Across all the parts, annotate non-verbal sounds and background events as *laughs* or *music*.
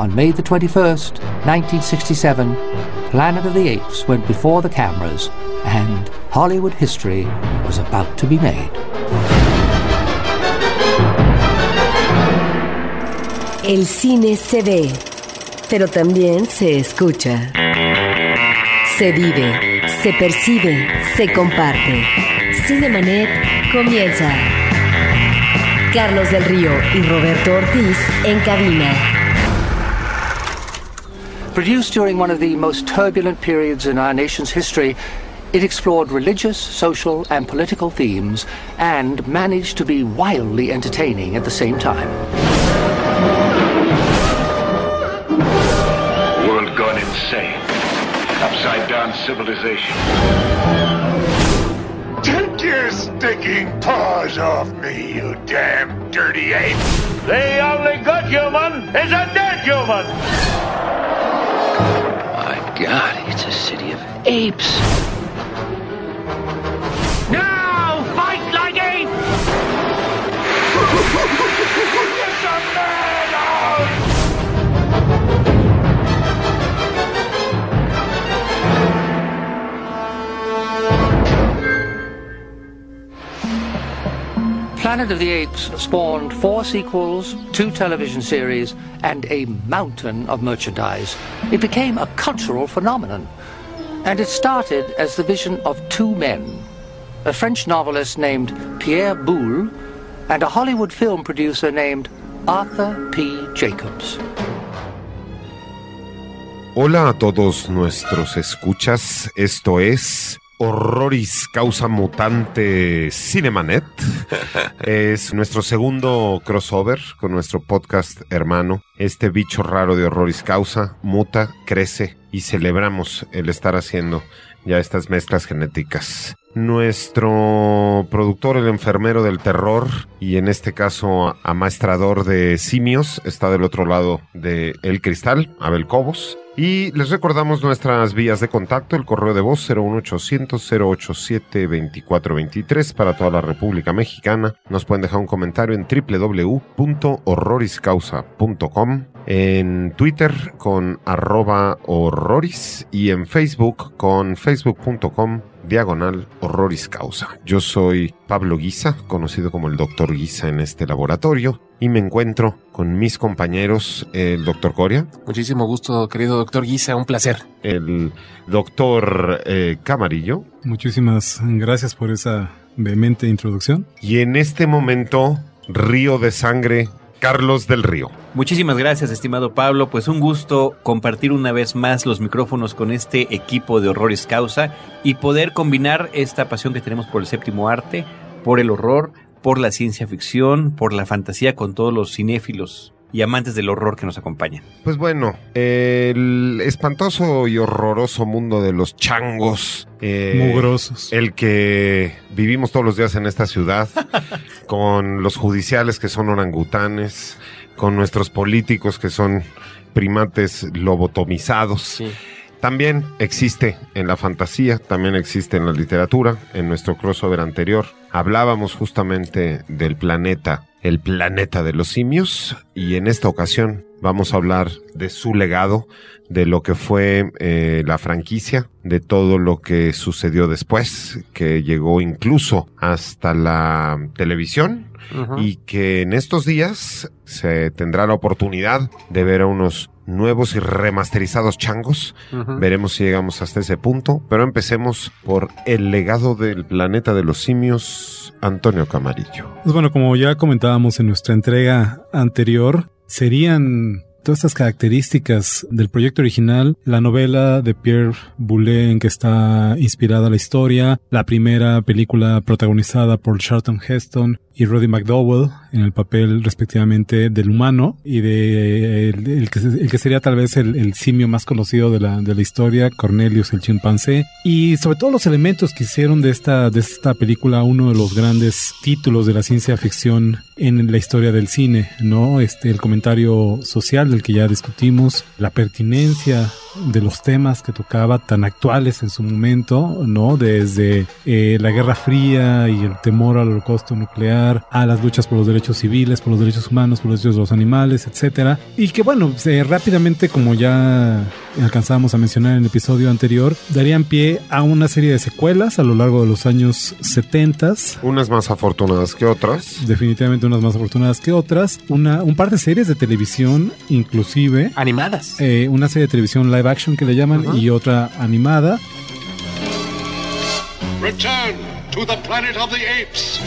on May the 21st, 1967, Planet of the Apes went before the cameras and Hollywood history was about to be made. El cine se ve, pero también se escucha. Se vive, se percibe, se comparte. Cinemanet comienza. Carlos del Río y Roberto Ortiz en cabina. Produced during one of the most turbulent periods in our nation's history, it explored religious, social, and political themes and managed to be wildly entertaining at the same time. World gone insane. Upside down civilization. Take your stinking paws off me, you damn dirty ape! The only good human is a dead human! God, it's a city of apes. Planet of the Apes spawned four sequels, two television series, and a mountain of merchandise. It became a cultural phenomenon. And it started as the vision of two men a French novelist named Pierre Boulle and a Hollywood film producer named Arthur P. Jacobs. Hola a todos nuestros escuchas, esto es Horroris Causa Mutante Cinemanet. *laughs* es nuestro segundo crossover con nuestro podcast hermano. Este bicho raro de Horroris Causa muta, crece y celebramos el estar haciendo ya estas mezclas genéticas. Nuestro productor, el enfermero del terror, y en este caso amaestrador de simios, está del otro lado de El Cristal, Abel Cobos. Y les recordamos nuestras vías de contacto, el correo de voz 01800-087-2423 para toda la República Mexicana. Nos pueden dejar un comentario en www.horroriscausa.com, en Twitter con arroba horroris y en Facebook con facebook.com diagonal horroris causa. Yo soy Pablo Guisa, conocido como el doctor Guisa en este laboratorio, y me encuentro con mis compañeros, el doctor Coria, Muchísimo gusto, querido doctor Guisa, un placer. el doctor eh, Camarillo, Muchísimas gracias por esa vehemente introducción. y en este momento, Río de Sangre, Carlos del Río. Muchísimas gracias, estimado Pablo. Pues un gusto compartir una vez más los micrófonos con este equipo de Horroris Causa y poder combinar esta pasión que tenemos por el séptimo arte, por el horror, por la ciencia ficción, por la fantasía con todos los cinéfilos y amantes del horror que nos acompañan. Pues bueno, el espantoso y horroroso mundo de los changos. eh, Mugrosos. El que vivimos todos los días en esta ciudad, *laughs* con los judiciales que son orangutanes, con nuestros políticos que son primates lobotomizados. También existe en la fantasía, también existe en la literatura. En nuestro crossover anterior hablábamos justamente del planeta, el planeta de los simios, y en esta ocasión vamos a hablar de su legado, de lo que fue eh, la franquicia, de todo lo que sucedió después, que llegó incluso hasta la televisión y que en estos días se tendrá la oportunidad de ver a unos nuevos y remasterizados changos. Veremos si llegamos hasta ese punto, pero empecemos por el legado del planeta de los simios, Antonio Camarillo. Pues bueno, como ya comentábamos en nuestra entrega anterior, serían todas estas características del proyecto original, la novela de Pierre Boulet en que está inspirada la historia, la primera película protagonizada por Charlton Heston y Roddy McDowell en el papel respectivamente del humano y de el, el que, el que sería tal vez el, el simio más conocido de la, de la historia, Cornelius el chimpancé, y sobre todo los elementos que hicieron de esta, de esta película uno de los grandes títulos de la ciencia ficción en la historia del cine, ¿no? Este, el comentario social del que ya discutimos, la pertinencia de los temas que tocaba tan actuales en su momento, ¿no? Desde eh, la Guerra Fría y el temor al holocausto nuclear, a las luchas por los derechos civiles, por los derechos humanos, por los derechos de los animales, etcétera. Y que bueno, se- rápidamente, como ya alcanzábamos a mencionar en el episodio anterior, darían pie a una serie de secuelas a lo largo de los años 70 Unas más afortunadas que otras. definitivamente unas más afortunadas que otras, una, un par de series de televisión inclusive, Animadas. eh, una serie de televisión live action que le llaman y otra animada. Return to the planet of the apes.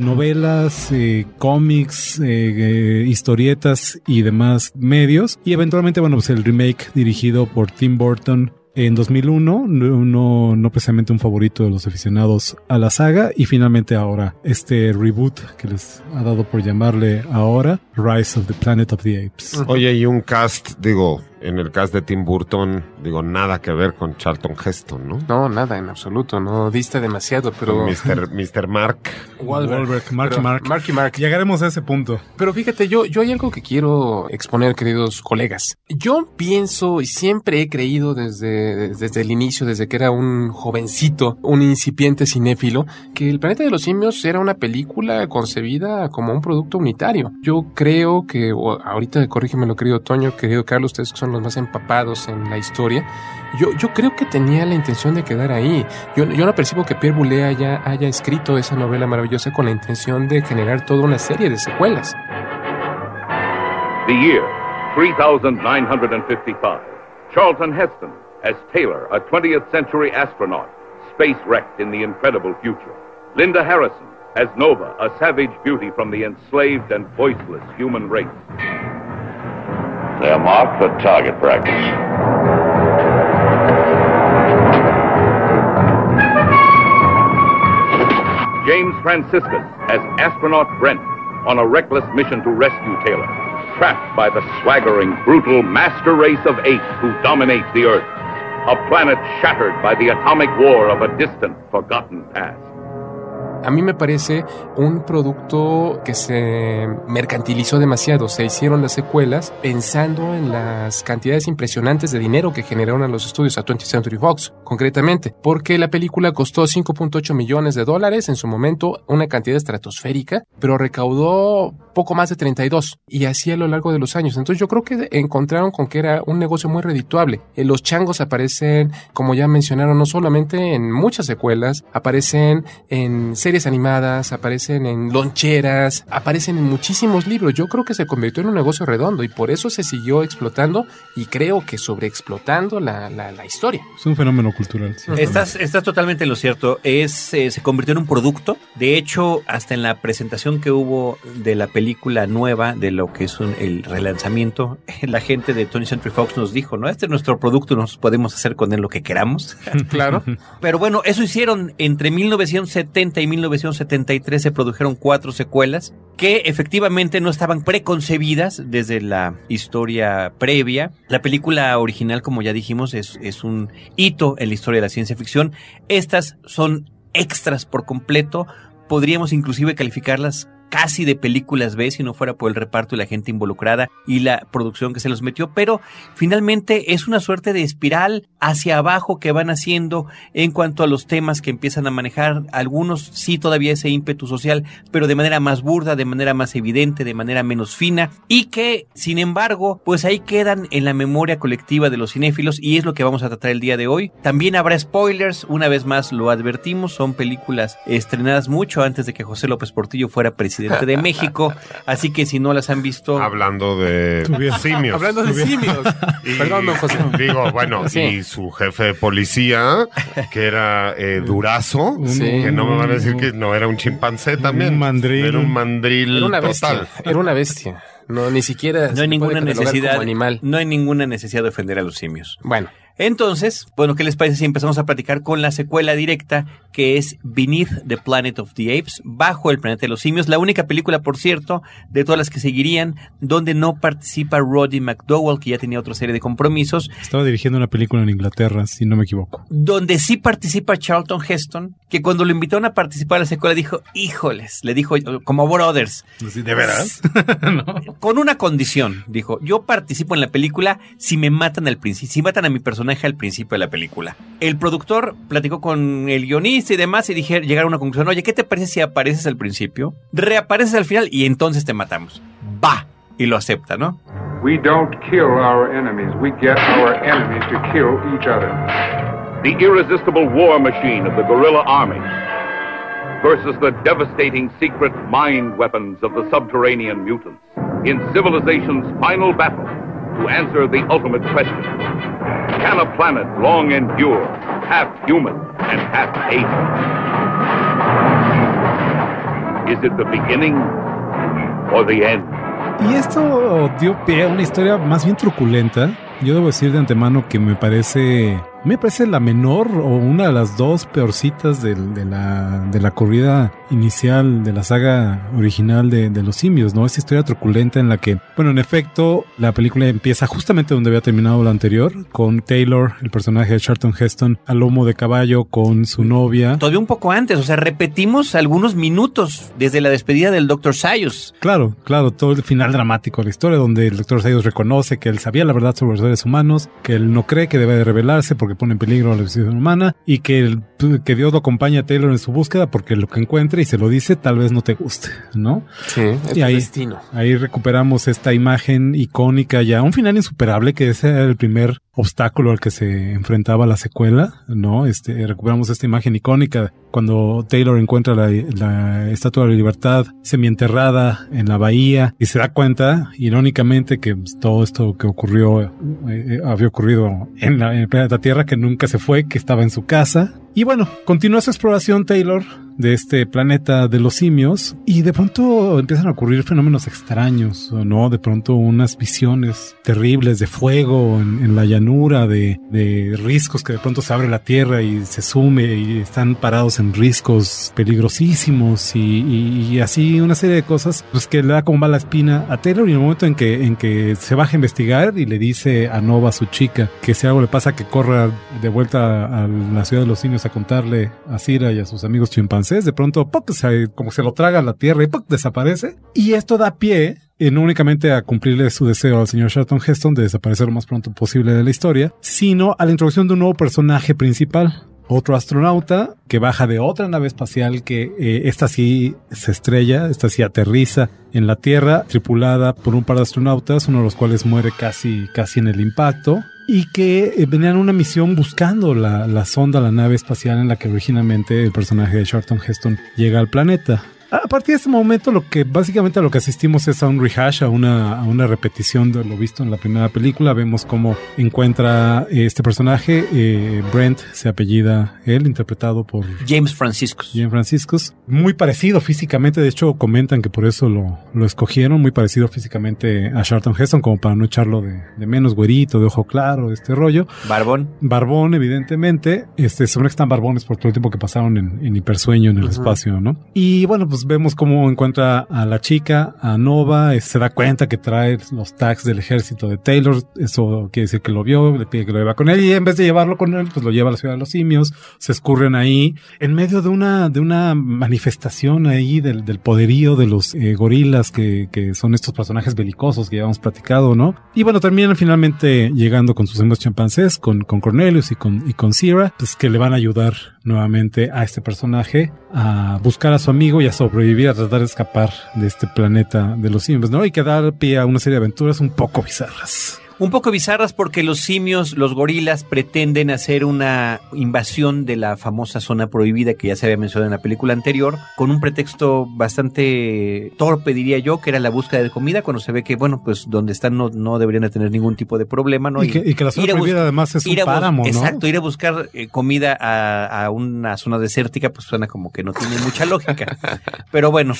Novelas, eh, cómics, eh, eh, historietas y demás medios. Y eventualmente, bueno, pues el remake dirigido por Tim Burton en 2001, no, no, no precisamente un favorito de los aficionados a la saga. Y finalmente ahora este reboot que les ha dado por llamarle ahora, Rise of the Planet of the Apes. Oye, y un cast, digo, en el cast de Tim Burton, digo, nada que ver con Charlton Heston, ¿no? No, nada, en absoluto. No diste demasiado, pero. Mr. *laughs* Mr. Mark. Wahlberg. Wahlberg, Marky Pero- Mark. Marky Mark. Llegaremos a ese punto. Pero fíjate, yo, yo hay algo que quiero exponer, queridos colegas. Yo pienso y siempre he creído desde, desde el inicio, desde que era un jovencito, un incipiente cinéfilo, que El planeta de los simios era una película concebida como un producto unitario. Yo creo que, ahorita corrígeme querido Toño, querido Carlos, ustedes que son los más empapados en la historia, yo, yo creo que tenía la intención de quedar ahí. Yo, yo no percibo que Pierre Boulet haya, haya escrito esa novela maravillosa con la intención de generar toda una serie de secuelas. The year 3955. Charlton Heston as Taylor, a 20th century astronaut, space wrecked in the incredible future. Linda Harrison as Nova, a savage beauty from the enslaved and voiceless human race. They are marked for target practice. James Franciscus as astronaut Brent on a reckless mission to rescue Taylor, trapped by the swaggering, brutal master race of apes who dominate the Earth, a planet shattered by the atomic war of a distant, forgotten past. A mí me parece un producto que se mercantilizó demasiado. Se hicieron las secuelas pensando en las cantidades impresionantes de dinero que generaron a los estudios a 20th Century Fox, concretamente, porque la película costó 5.8 millones de dólares en su momento, una cantidad estratosférica, pero recaudó poco más de 32 y así a lo largo de los años. Entonces yo creo que encontraron con que era un negocio muy redituable. Eh, Los changos aparecen, como ya mencionaron, no solamente en muchas secuelas, aparecen en series animadas, aparecen en loncheras, aparecen en muchísimos libros. Yo creo que se convirtió en un negocio redondo y por eso se siguió explotando y creo que sobreexplotando la, la, la historia. Es un fenómeno cultural. sí. Estás, estás totalmente en lo cierto. Es, eh, se convirtió en un producto. De hecho, hasta en la presentación que hubo de la película nueva, de lo que es un- el relanzamiento, *laughs* la gente de Tony Century Fox nos dijo, ¿no? Este es nuestro producto, nos podemos hacer con él lo que queramos. *laughs* Claro. Pero bueno, eso hicieron entre 1970 y 1973 se produjeron cuatro secuelas que efectivamente no estaban preconcebidas desde la historia previa. La película original, como ya dijimos, es, es un hito en la historia de la ciencia ficción. Estas son extras por completo. Podríamos inclusive calificarlas casi de películas B si no fuera por el reparto y la gente involucrada y la producción que se los metió, pero finalmente es una suerte de espiral hacia abajo que van haciendo en cuanto a los temas que empiezan a manejar. Algunos sí todavía ese ímpetu social, pero de manera más burda, de manera más evidente, de manera menos fina y que, sin embargo, pues ahí quedan en la memoria colectiva de los cinéfilos y es lo que vamos a tratar el día de hoy. También habrá spoilers, una vez más lo advertimos, son películas estrenadas mucho antes de que José López Portillo fuera presidente de México, así que si no las han visto... Hablando de simios. Hablando de simios. *laughs* Y- Perdón, don José. Digo, bueno, Sí. y su jefe de policía, que era eh, Durazo, Sí. que no me van a decir que no era un chimpancé también. mandril. Era un mandril Era una total. bestia. Era una bestia. No, ni siquiera No se hay ninguna necesidad, como animal. no hay ninguna necesidad de ofender a los simios. Bueno, Entonces, bueno, ¿qué les parece si empezamos a platicar con la secuela directa que es Beneath the Planet of the Apes, bajo el planeta de los simios? La única película, por cierto, de todas las que seguirían, donde no participa Roddy McDowell, que ya tenía otra serie de compromisos. Estaba dirigiendo una película en Inglaterra, si no me equivoco. Donde sí participa Charlton Heston, que cuando lo invitaron a participar a la secuela dijo, híjoles, le dijo como Brothers. ¿De veras? *laughs* Con una condición, dijo, yo participo en la película si me matan al principio, si matan a mi personaje al principio de la película. El productor platicó con el guionista y demás y dije, llegaron a una conclusión, oye, ¿qué te parece si apareces al principio, reapareces al final y entonces te matamos? Va. Y lo acepta, ¿no? We don't kill our enemies, we get our enemies to kill each other. The irresistible war machine of the guerrilla army versus the devastating secret mind weapons of the subterranean mutants in civilization's final battle to answer the ultimate question. Can a planet long endure, half human and half ape? Is it the beginning or the end? Y esto dio pie a una historia más bien truculenta. Yo debo decir de antemano que me parece me parece la menor o una de las dos peorcitas de, de, la, de la corrida inicial de la saga original de, de, los simios, ¿no? Esta historia truculenta en la que, bueno, en efecto, la película empieza justamente donde había terminado la anterior, con Taylor, el personaje de Charlton Heston, al lomo de caballo con su novia. Todavía un poco antes, o sea, repetimos algunos minutos desde la despedida del Dr. Sayus. Claro, claro, todo el final dramático de la historia, donde el Dr. Sayus reconoce que él sabía la verdad sobre los seres humanos, que él no cree que debe de revelarse porque pone en peligro a la vida humana y que, que Dios lo acompañe a Taylor en su búsqueda porque lo que encuentre y se lo dice tal vez no te guste, ¿no? Sí, es y ahí, destino. ahí recuperamos esta imagen icónica ya, un final insuperable que era el primer obstáculo al que se enfrentaba la secuela, ¿no? Este, recuperamos esta imagen icónica cuando Taylor encuentra la, la Estatua de la Libertad semienterrada en la bahía y se da cuenta, irónicamente, que pues, todo esto que ocurrió eh, había ocurrido en, la, en Tierra, que nunca se fue, que estaba en su casa. Y bueno, continúa su exploración Taylor de este planeta de los simios y de pronto empiezan a ocurrir fenómenos extraños, ¿no? De pronto unas visiones terribles de fuego en, la llanura, de, riscos que de pronto se abre la tierra y se sume y están parados en riscos peligrosísimos y así una serie de cosas pues que le da como mala espina a Taylor y en el momento en que, en que se baja a investigar y le dice a Nova, su chica, que si algo le pasa que corra de vuelta a la ciudad de los simios a contarle a Cira y a sus amigos chimpancés, de pronto como se lo traga la tierra y desaparece. Y esto da pie eh, no únicamente a cumplirle su deseo al señor Charlton Heston de desaparecer lo más pronto posible de la historia, sino a la introducción de un nuevo personaje principal. Otro astronauta que baja de otra nave espacial que eh, esta sí se estrella, esta sí aterriza en la Tierra, tripulada por un par de astronautas, uno de los cuales muere casi, casi en el impacto y que eh, venían una misión buscando la, la, sonda, la nave espacial en la que originalmente el personaje de Charlton Heston llega al planeta. A partir de este momento, lo que básicamente a lo que asistimos es a un rehash, a una, a una repetición de lo visto en la primera película. Vemos cómo encuentra este personaje. Eh, Brent se apellida él, interpretado por James Franciscus. James Franciscus. Muy parecido físicamente. De hecho, comentan que por eso lo, lo escogieron. Muy parecido físicamente a Charlton Heston, como para no echarlo de, de menos güerito, de ojo claro, este rollo. Barbón. Barbón, evidentemente. Este, según que están barbones por todo el tiempo que pasaron en, en hipersueño en el uh -huh. espacio, ¿no? Y bueno, pues vemos cómo encuentra a la chica, a Nova, se da cuenta que trae los tags del ejército de Taylor, eso quiere decir que lo vio, le pide que lo lleva con él y en vez de llevarlo con él, pues lo lleva a la ciudad de los simios, se escurren ahí, en medio de una, de una manifestación ahí del, del poderío de los eh, gorilas que, que son estos personajes belicosos que ya hemos platicado, ¿no? Y bueno, terminan finalmente llegando con sus amigos chimpancés, con, con Cornelius y con, y con Sierra, pues que le van a ayudar nuevamente a este personaje a buscar a su amigo y a sobrevivir, a tratar de escapar de este planeta de los simios, ¿no? Y que dar pie a una serie de aventuras un poco bizarras un poco bizarras porque los simios, los gorilas, pretenden hacer una invasión de la famosa zona prohibida que ya se había mencionado en la película anterior, con un pretexto bastante torpe, diría yo, que era la búsqueda de comida, cuando se ve que, bueno, pues donde están no, no deberían de tener ningún tipo de problema, ¿no? Y, y, que, y que, la zona prohibida además es un páramo, ¿no? Exacto, ir a buscar eh, comida a, a una zona desértica, pues suena como que no tiene mucha lógica. *laughs* Pero bueno,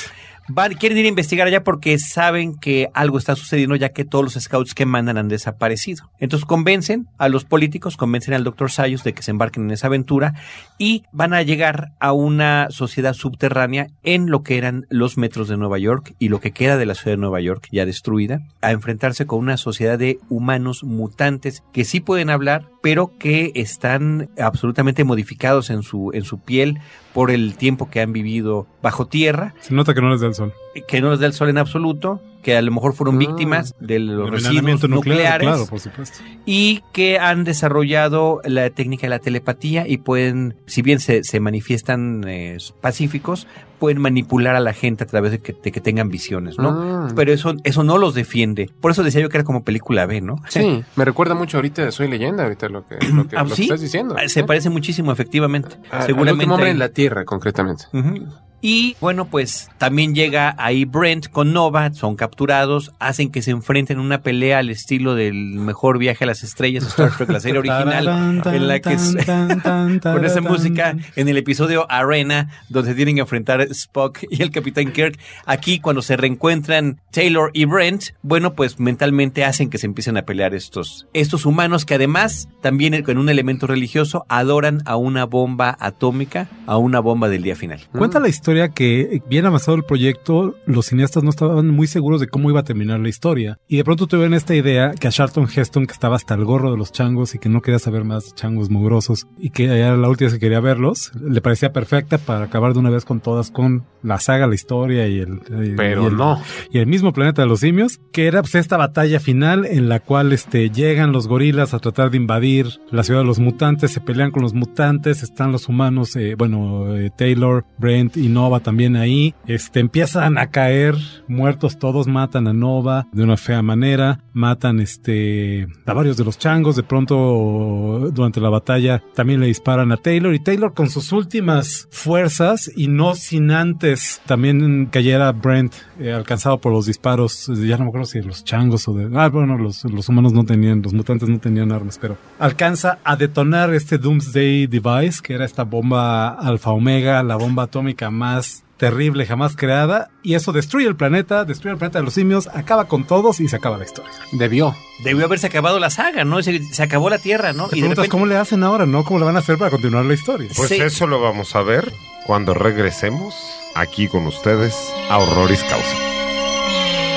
van, quieren ir a investigar allá porque saben que algo está sucediendo ya que todos los scouts que mandan han desaparecido. Entonces convencen a los políticos, convencen al doctor Sayos de que se embarquen en esa aventura y van a llegar a una sociedad subterránea en lo que eran los metros de Nueva York y lo que queda de la ciudad de Nueva York ya destruida, a enfrentarse con una sociedad de humanos mutantes que sí pueden hablar, pero que están absolutamente modificados en su, en su piel por el tiempo que han vivido bajo tierra. Se nota que no les da el sol. Que no les da el sol en absoluto, que a lo mejor fueron víctimas de los residuos nucleares. Claro, por supuesto. Y que han desarrollado la técnica de la telepatía y pueden, si bien se, se manifiestan eh, pacíficos, pueden manipular a la gente a través de que, de que tengan visiones, ¿no? Ah. Pero eso, eso no los defiende. Por eso decía yo que era como película B, ¿no? Sí, me recuerda mucho ahorita de Soy Leyenda, ahorita lo que, lo que, Ah, lo que ¿sí? estás diciendo. Ah, Se parece muchísimo, efectivamente. Ah, al Seguramente. último hombre en la Tierra, concretamente. Ujú. Y bueno, pues también llega ahí Brent con Nova, son capturados, hacen que se enfrenten en una pelea al estilo del mejor viaje a las estrellas, Star Trek, la serie *laughs* original, en la que es- *laughs* con esa música en el episodio Arena, donde tienen que enfrentar Spock y el Capitán Kirk. Aquí, cuando se reencuentran Taylor y Brent, bueno, pues mentalmente hacen que se empiecen a pelear estos, estos humanos que además, también con un elemento religioso, adoran a una bomba atómica, a una bomba del día final. Cuenta la historia que bien avanzado el proyecto, los cineastas no estaban muy seguros de cómo iba a terminar la historia. Y de pronto tuvieron esta idea que a Charlton Heston, que estaba hasta el gorro de los changos y que no quería saber más de changos mugrosos y que era la última vez que quería verlos, le parecía perfecta para acabar de una vez con todas, con la saga, la historia y el... y- Pero y el- no. y el mismo planeta de los simios, que era pues esta batalla final en la cual este llegan los gorilas a tratar de invadir la ciudad de los mutantes, se pelean con los mutantes, están los humanos, eh, bueno, eh, Taylor, Brent y Nova también ahí, este empiezan a caer muertos todos, matan a Nova de una fea manera, matan este a varios de los changos, de pronto durante la batalla también le disparan a Taylor y Taylor con sus últimas fuerzas y no sin antes también cayera Brent eh, alcanzado por los disparos, ya no me acuerdo si de los changos o de... Ah, bueno, los, los humanos no tenían, los mutantes no tenían armas, pero alcanza a detonar este Doomsday Device, que era esta bomba alfa omega, la bomba atómica más terrible jamás creada, y eso destruye el planeta, destruye el planeta de los simios, acaba con todos y se acaba la historia. Debió. Debió haberse acabado la saga, ¿no? Se, se acabó la Tierra, ¿no? Te Y de preguntas repente- cómo le hacen ahora, ¿no? ¿Cómo le van a hacer para continuar la historia? Pues Sí. eso lo vamos a ver cuando regresemos aquí con ustedes a Horroris Causa.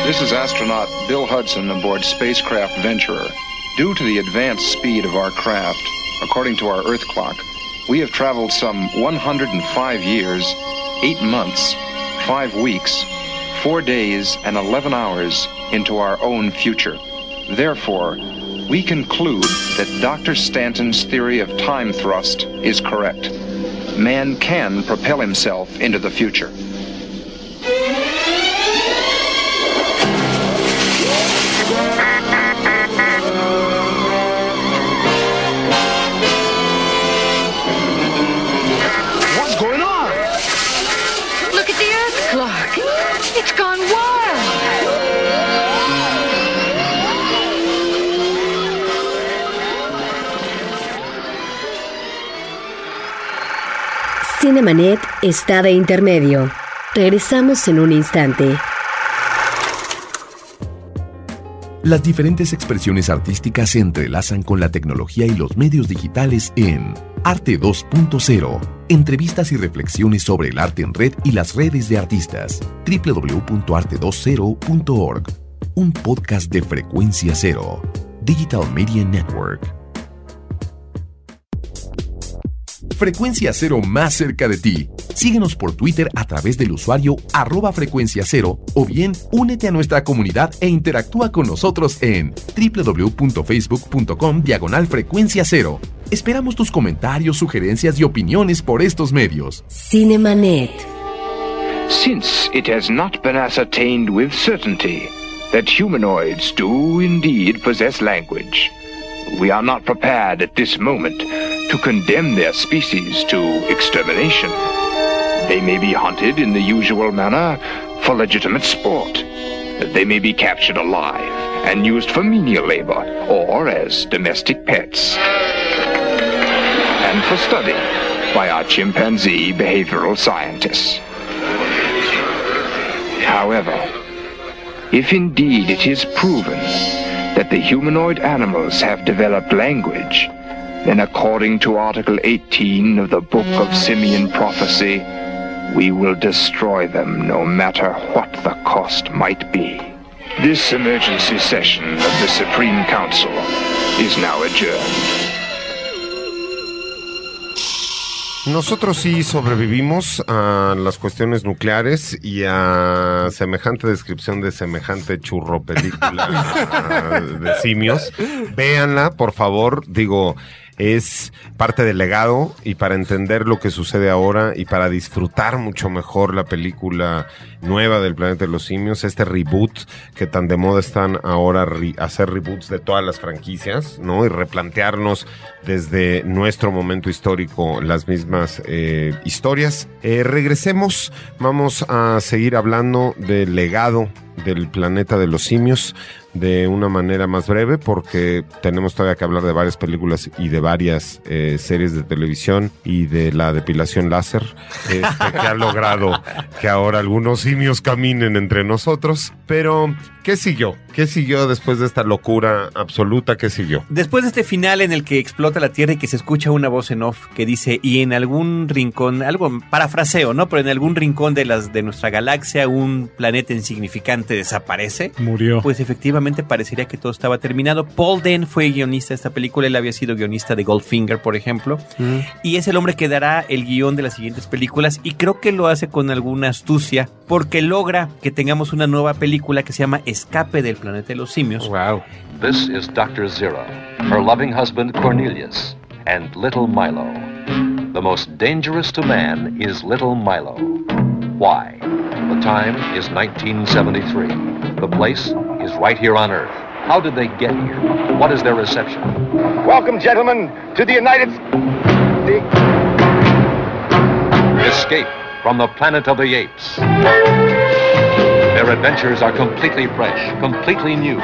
This is astronaut Bill Hudson aboard spacecraft Venturer. Due to the advanced speed of our craft, according to our Earth clock, we have traveled some 105 years, 8 months, 5 weeks, 4 days, and 11 hours into our own future. Therefore, we conclude that Dr. Stanton's theory of time thrust is correct. Man can propel himself into the future. It's gone wild. Cinemanet está de intermedio. Regresamos en un instante. Las diferentes expresiones artísticas se entrelazan con la tecnología y los medios digitales en Arte 2.0. Entrevistas y reflexiones sobre el arte en red y las redes de artistas. www.arte20.org. Un podcast de frecuencia cero. Digital Media Network. Frecuencia Cero más cerca de ti. Síguenos por Twitter a través del usuario arroba frecuencia cero o bien únete a nuestra comunidad e interactúa con nosotros en www.facebook.com diagonal frecuencia cero. Esperamos tus comentarios, sugerencias y opiniones por estos medios. Cinemanet. Since it has not been ascertained with certainty that humanoids do indeed possess language, we are not prepared at this moment to condemn their species to extermination. They may be hunted in the usual manner for legitimate sport. They may be captured alive and used for menial labor or as domestic pets. And for study by our chimpanzee behavioral scientists. However, if indeed it is proven that the humanoid animals have developed language, then according to Article 18 of the Book of Simeon Prophecy, we will destroy them no matter what the cost might be. This emergency session of the Supreme Council is now adjourned. Nosotros sí sobrevivimos a las cuestiones nucleares y a semejante descripción de semejante churro película *laughs* de simios. Véanla, por favor. Digo, es parte del legado y para entender lo que sucede ahora y para disfrutar mucho mejor la película nueva del planeta de los simios, este reboot que tan de moda están ahora hacer reboots de todas las franquicias, ¿no? Y replantearnos desde nuestro momento histórico las mismas eh, historias. Eh, regresemos, vamos a seguir hablando del legado del planeta de los simios de una manera más breve porque tenemos todavía que hablar de varias películas y de varias eh, series de televisión y de la depilación láser este, que ha *laughs* logrado que ahora algunos simios caminen entre nosotros. Pero, ¿qué siguió? ¿Qué siguió después de esta locura absoluta? ¿Qué siguió? Después de este final en el que explota la Tierra y que se escucha una voz en off que dice, y en algún rincón, algo parafraseo, ¿no? Pero en algún rincón de, las, de nuestra galaxia un planeta insignificante desaparece. Murió. Pues efectivamente parecería que todo estaba terminado. Paul Den fue guionista de esta película, él había sido guionista de Goldfinger, por ejemplo, Mm. y es el hombre que dará el guion de las siguientes películas y creo que lo hace con alguna astucia porque logra que tengamos una nueva película que se llama Escape del planeta de los simios. Wow. This is Dr. Zira, her loving husband Cornelius, and little Milo. The most dangerous to man is little Milo. Why? The time is 1973. The place is right here on Earth. How did they get here? What is their reception? Welcome, gentlemen, to the United States. Escape from the planet of the apes. Their adventures are completely fresh, completely new,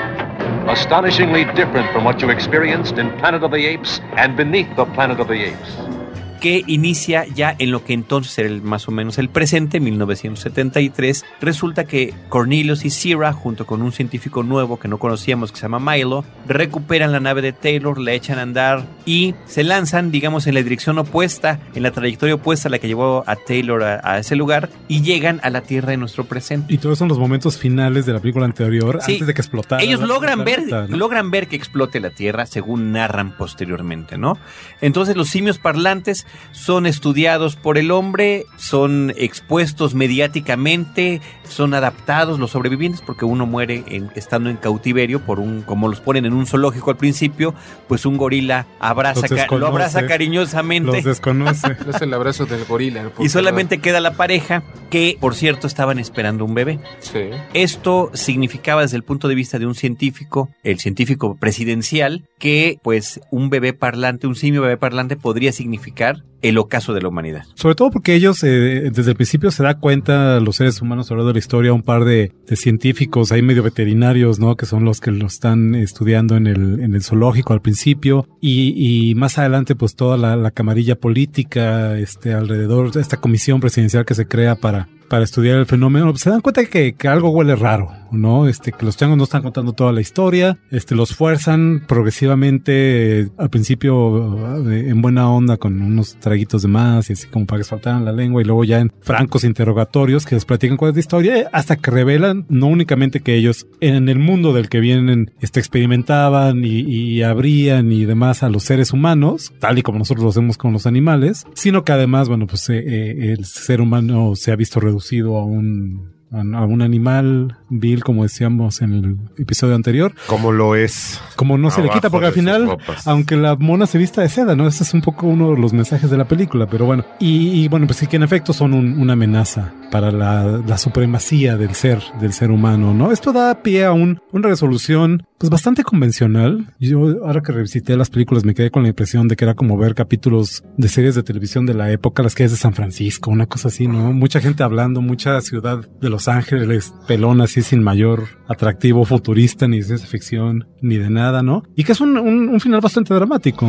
astonishingly different from what you experienced in Planet of the Apes and beneath the Planet of the Apes. Que inicia ya en lo que entonces era el, más o menos el presente, 1973. Resulta que Cornelius y Sierra, junto con un científico nuevo que no conocíamos que se llama Milo, recuperan la nave de Taylor, la echan a andar y se lanzan, digamos, en la dirección opuesta, en la trayectoria opuesta a la que llevó a Taylor a, a ese lugar y llegan a la Tierra de nuestro presente. Y todos son los momentos finales de la película anterior, Sí. antes de que explotara. Ellos logran ver, planeta, ¿no? logran ver que explote la Tierra, según narran posteriormente, ¿no? Entonces los simios parlantes son estudiados por el hombre, son expuestos mediáticamente, son adaptados los sobrevivientes, porque uno muere en- estando en cautiverio por un, como los ponen en un zoológico al principio, pues un gorila abraza, lo abraza cariñosamente. Los desconoce. *laughs* Es el abrazo del gorila. Y solamente queda la pareja, que por cierto estaban esperando un bebé. Sí. Esto significaba desde el punto de vista de un científico, el científico presidencial, que pues un bebé parlante, un simio bebé parlante podría significar el ocaso de la humanidad. Sobre todo porque ellos eh, desde el principio se da cuenta los seres humanos a lo largo de la historia, un par de, científicos ahí medio veterinarios, ¿no? Que son los que lo están estudiando en el, en el zoológico al principio y, más adelante pues toda la, la camarilla política este alrededor de esta comisión presidencial que se crea para para estudiar el fenómeno, pues, se dan cuenta que, que algo huele raro, ¿no? Este, que los changos no están contando toda la historia, este, los fuerzan progresivamente, eh, al principio eh, en buena onda con unos traguitos de más y así como para que faltaran la lengua y luego ya en francos interrogatorios que les platican cuál es la historia, eh, hasta que revelan no únicamente que ellos en el mundo del que vienen, este, experimentaban y, abrían y demás a los seres humanos, tal y como nosotros lo hacemos con los animales, sino que además, bueno, pues el ser humano se ha visto reducido a un a un animal vil, como decíamos en el episodio anterior. Como lo es. Como no se le quita, porque al final, aunque la mona se vista de seda, ¿no? Ese es un poco uno de los mensajes de la película, pero bueno. Y, y bueno, pues sí que en efecto son un- una amenaza para la, la supremacía del ser, del ser humano, ¿no? Esto da pie a un, una resolución, pues bastante convencional. Yo, ahora que revisité las películas, me quedé con la impresión de que era como ver capítulos de series de televisión de la época, las que es de San Francisco, una cosa así, ¿no? Mucha gente hablando, mucha ciudad de Los Ángeles, pelón así sin mayor atractivo futurista, ni de ciencia ficción, ni de nada, ¿no? Y que es un, un- un final bastante dramático.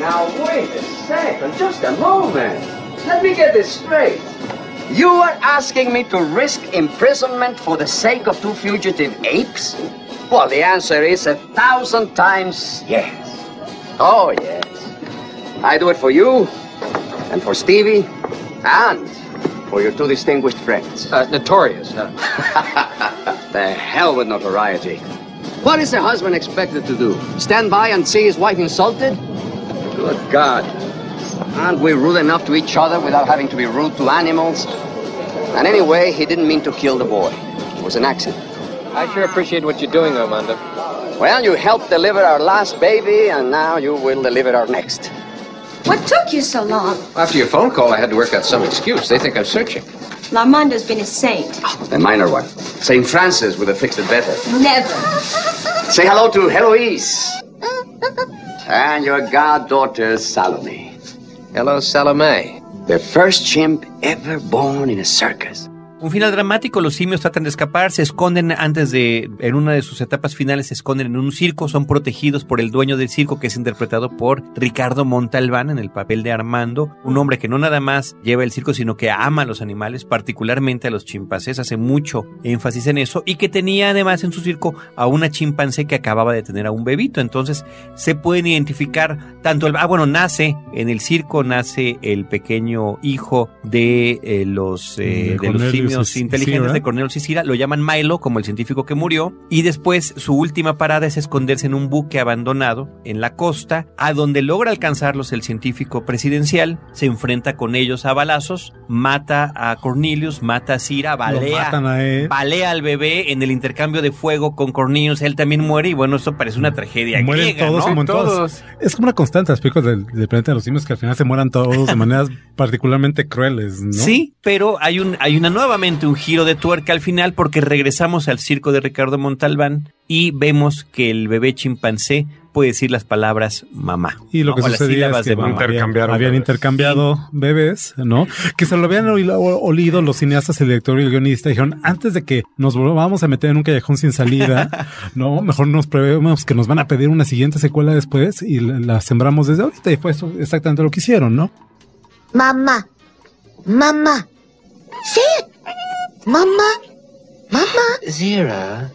Now, wait a second, just a moment. Let me get this straight. You are asking me to risk imprisonment for the sake of two fugitive apes? Well, the answer is a thousand times yes. Oh, yes. I do it for you, and for Stevie, and for your two distinguished friends. Uh, notorious, huh? *laughs* the hell with notoriety. What is a husband expected to do? Stand by and see his wife insulted? Good God. Aren't we rude enough to each other without having to be rude to animals? And anyway, he didn't mean to kill the boy. It was an accident. I sure appreciate what you're doing, Armando. Well, you helped deliver our last baby, and now you will deliver our next. What took you so long? After your phone call, I had to work out some excuse. They think I'm searching. Armando's been a saint. A minor one. St. Francis with a fixed it better. Never. Say hello to Heloise. And your goddaughter, Salome. Hello, Salome. The first chimp ever born in a circus. Un final dramático, los simios tratan de escapar, se esconden antes de, en una de sus etapas finales, se esconden en un circo, son protegidos por el dueño del circo que es interpretado por Ricardo Montalbán en el papel de Armando, un hombre que no nada más lleva el circo, sino que ama a los animales, particularmente a los chimpancés, hace mucho énfasis en eso, y que tenía además en su circo a una chimpancé que acababa de tener a un bebito, entonces se pueden identificar tanto el, ah bueno, nace en el circo, nace el pequeño hijo de eh, los, eh, de, los simios inteligentes de Cornelio Sicira, lo llaman Milo como el científico que murió y después su última parada es esconderse en un buque abandonado en la costa a donde logra alcanzarlos el científico presidencial, se enfrenta con ellos a balazos, mata a Cornelius, mata a Cira, balea, balea al bebé en el intercambio de fuego con Cornelius, él también muere y bueno, esto parece una tragedia Mueren griega, todos, ¿no? como en todos. Es como una constante las películas del, del planeta de los simios que al final se mueran todos de *laughs* maneras particularmente crueles, ¿no? Sí, pero hay un hay una nuevamente un giro de tuerca al final porque regresamos al circo de Ricardo Montalbán y vemos que el bebé chimpancé puede decir las palabras mamá. Y lo que sucedía es que de habían, habían intercambiado bebés, ¿no? Que se lo habían olido los cineastas, el director y el guionista. Dijeron, antes de que nos volvamos a meter en un callejón sin salida, *laughs* ¿no? Mejor nos prevemos que nos van a pedir una siguiente secuela después y la, la sembramos desde ahorita. Y fue eso exactamente lo que hicieron, ¿no? Mamá. Mamá. Say it. Mama. Mama. Zira,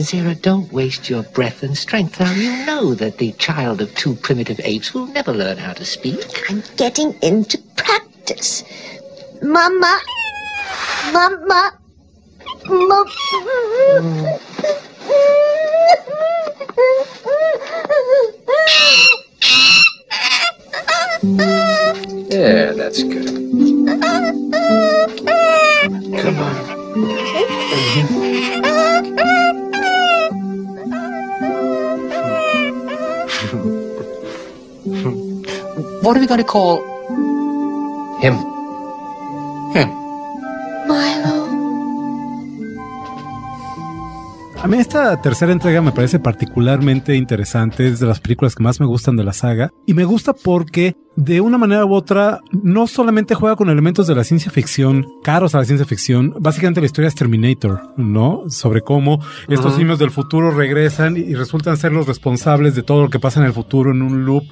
Zira, don't waste your breath and strength now. You know that the child of two primitive apes will never learn how to speak. I'm getting into practice. Mama. Mama. Mm. *laughs* Yeah, that's good. Come on. *laughs* What are we going to call him? Him. Milo. A mí esta tercera entrega me parece particularmente interesante, es de las películas que más me gustan de la saga y me gusta porque de una manera u otra no solamente juega con elementos de la ciencia ficción, caros a la ciencia ficción, básicamente la historia es Terminator, ¿no? Sobre cómo estos simios del futuro regresan y resultan ser los responsables de todo lo que pasa en el futuro en un loop,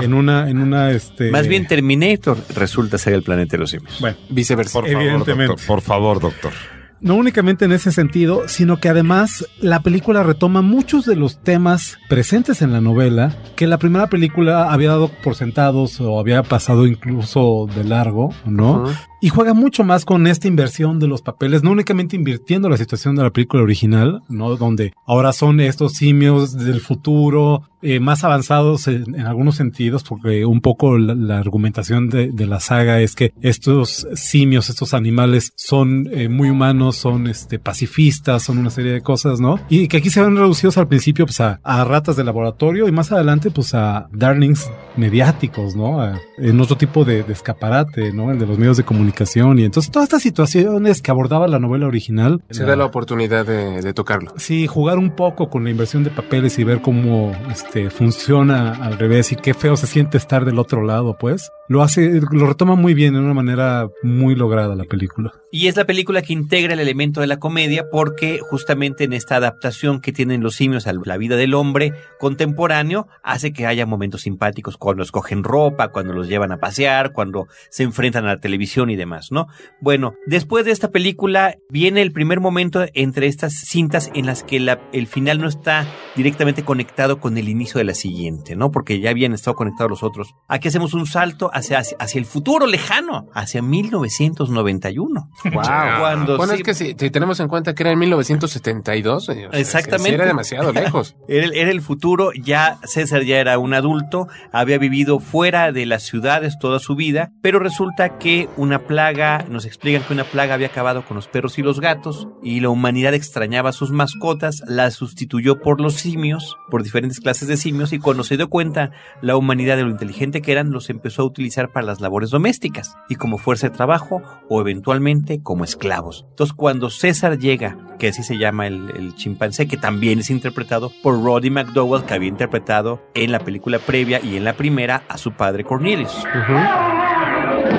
en una, en una, este... Más bien Terminator resulta ser el planeta de los simios. Bueno, viceversa. Por favor, Evidentemente. doctor. Por favor, doctor. No únicamente en ese sentido, sino que además la película retoma muchos de los temas presentes en la novela que la primera película había dado por sentados o había pasado incluso de largo, ¿no? Y juega mucho más con esta inversión de los papeles, no únicamente invirtiendo la situación de la película original, ¿no? Donde ahora son estos simios del futuro, eh, más avanzados en, en algunos sentidos, porque un poco la, argumentación de, la saga es que estos simios, estos animales son eh, muy humanos, son este pacifistas, son una serie de cosas, ¿no? Y que aquí se ven reducidos al principio pues a, a ratas de laboratorio y más adelante pues a darlings mediáticos, ¿no? A- en otro tipo de, de escaparate, ¿no? El de los medios de comunicación y entonces todas estas situaciones que abordaba la novela original. Se da la oportunidad de, de tocarlo. Sí, jugar un poco con la inversión de papeles y ver cómo este funciona al revés y qué feo se siente estar del otro lado, pues. Lo hace, lo retoma muy bien de una manera muy lograda la película. Y es la película que integra el elemento de la comedia porque justamente en esta adaptación que tienen los simios a la vida del hombre contemporáneo hace que haya momentos simpáticos cuando escogen ropa, cuando los llevan a pasear, cuando se enfrentan a la televisión y demás, ¿no? Bueno, después de esta película viene el primer momento entre estas cintas en las que la- el final no está directamente conectado con el inicio de la siguiente, ¿no? Porque ya habían estado conectados los otros. Aquí hacemos un salto hacia, hacia, el futuro lejano, hacia 1991. Wow. *laughs* Cuando bueno, sí- es que si, si tenemos en cuenta que era en 1972, eh, o sea, Exactamente. era demasiado lejos. *laughs* Era el, era el futuro, ya César ya era un adulto, había vivido fuera de las ciudades toda su vida, pero resulta que una plaga, nos explican que una plaga había acabado con los perros y los gatos, y la humanidad extrañaba a sus mascotas, las sustituyó por los simios, por diferentes clases de simios, y cuando se dio cuenta la humanidad de lo inteligente que eran, los empezó a utilizar para las labores domésticas, y como fuerza de trabajo, o eventualmente como esclavos. Entonces cuando César llega, que así se llama el, el chimpancé, que también es interpretado por Roddy McDowell, que había interpretado en la película previa y en la primera a su padre Cornelius.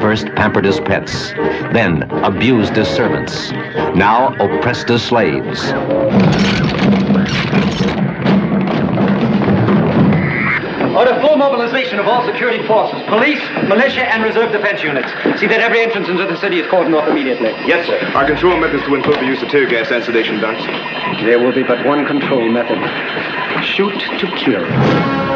First pampered as pets, then abused as servants, now oppressed as slaves. Mobilization of all security forces, police, militia, and reserve defense units. See that every entrance into the city is cordoned off immediately. Yes, sir. Our control methods to include the use of tear gas and sedation darts. There will be but one control method. Shoot to kill.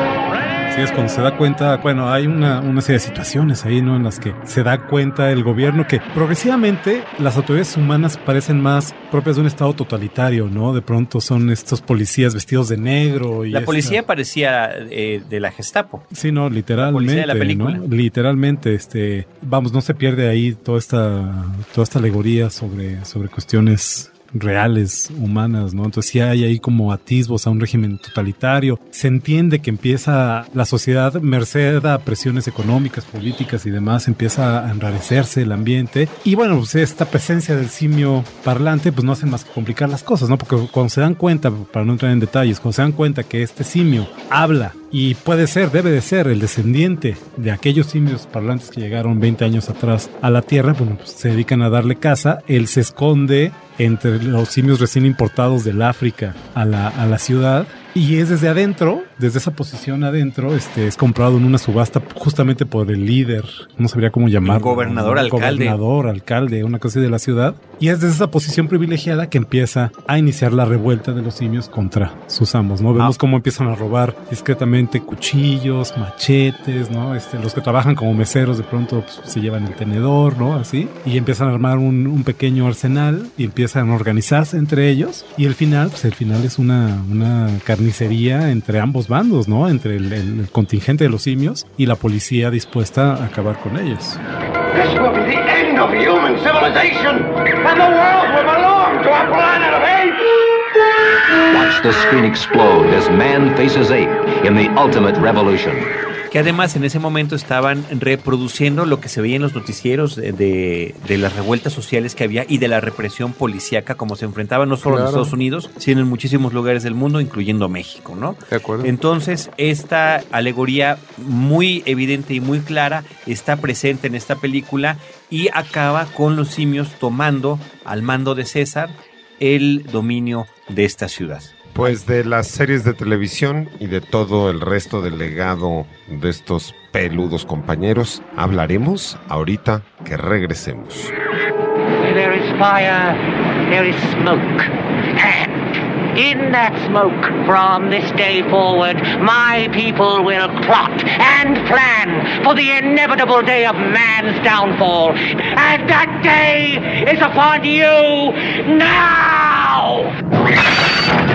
Así es, cuando se da cuenta, bueno, hay una, una serie de situaciones ahí, ¿no? En las que se da cuenta el gobierno que progresivamente las autoridades humanas parecen más propias de un estado totalitario, ¿no? De pronto son estos policías vestidos de negro y La esta- policía parecía eh, de la Gestapo. Sí, no, literalmente, de la película. ¿no? Literalmente, este, vamos, no se pierde ahí toda esta, toda esta alegoría sobre, sobre cuestiones reales, humanas, ¿no? Entonces sí hay ahí como atisbos a un régimen totalitario. Se entiende que empieza la sociedad, merced a presiones económicas, políticas y demás, empieza a enrarecerse el ambiente. Y bueno, pues esta presencia del simio parlante, pues no hace más que complicar las cosas, ¿no? Porque cuando se dan cuenta, para no entrar en detalles, cuando se dan cuenta que este simio habla y puede ser, debe de ser el descendiente de aquellos simios parlantes que llegaron 20 años atrás a la Tierra, bueno, pues se dedican a darle caza, él se esconde entre los simios recién importados del África a la, a la ciudad y es desde adentro, desde esa posición adentro, este es comprado en una subasta justamente por el líder, no sabría cómo llamarlo. gobernador, ¿no? alcalde. Gobernador, alcalde, una cosa de la ciudad. Y es desde esa posición privilegiada que empieza a iniciar la revuelta de los simios contra sus amos, ¿no? Vemos cómo empiezan a robar discretamente cuchillos, machetes, ¿no? Este, los que trabajan como meseros de pronto pues, se llevan el tenedor, ¿no? Así. Y empiezan a armar un, un pequeño arsenal y empiezan a organizarse entre ellos. Y el final, pues el final es una, una carnicería entre ambos bandos, ¿no? Entre el, el- el contingente de los simios y la policía dispuesta a acabar con ellos. Watch the screen explode as man faces ape in the ultimate revolution. Que además en ese momento estaban reproduciendo lo que se veía en los noticieros de, de- de las revueltas sociales que había y de la represión policíaca como se enfrentaba no solo en. Estados Unidos, sino en muchísimos lugares del mundo, incluyendo México, ¿no? De acuerdo. Entonces, esta alegoría muy evidente y muy clara está presente en esta película y acaba con los simios tomando al mando de César el dominio de esta ciudad. Pues de las series de televisión y de todo el resto del legado de estos peludos compañeros hablaremos ahorita que regresemos. There is fire, there is smoke. And *laughs* in that smoke, from this day forward, my people will plot and plan for the inevitable day of man's downfall. And that day is upon you now!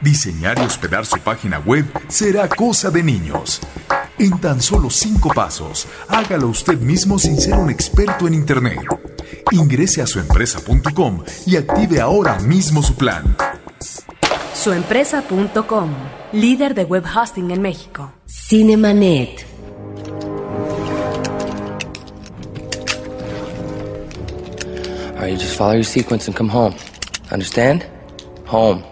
diseñar y hospedar su página web será cosa de niños. En tan solo cinco pasos, hágalo usted mismo sin ser un experto en Internet. Ingrese a suempresa.com y active ahora mismo su plan. Suempresa.com, líder de web hosting en México. Cinemanet. All right, you just follow your sequence and come home. Understand? Home.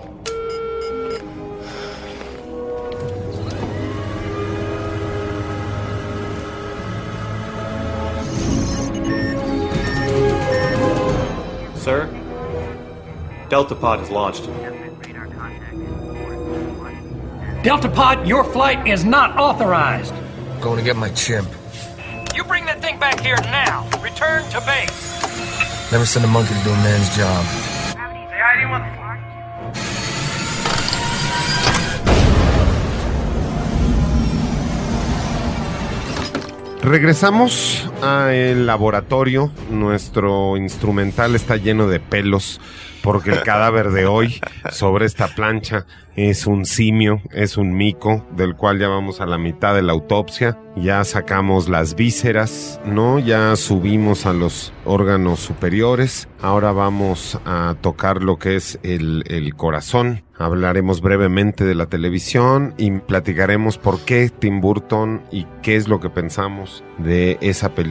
Delta Pod has launched. Delta Pod, your flight is not authorized. Going to get my chimp. You bring that thing back here now. Return to base. Never send a monkey to do a man's job. Say hi to anyone on the flight. Regresamos al laboratorio. Nuestro instrumental está lleno de pelos porque el *laughs* cadáver de hoy sobre esta plancha es un simio, es un mico, del cual ya vamos a la mitad de la autopsia. Ya sacamos las vísceras, ¿no? Ya subimos a los órganos superiores. Ahora vamos a tocar lo que es el, el corazón. Hablaremos brevemente de la televisión y platicaremos por qué Tim Burton y qué es lo que pensamos de esa película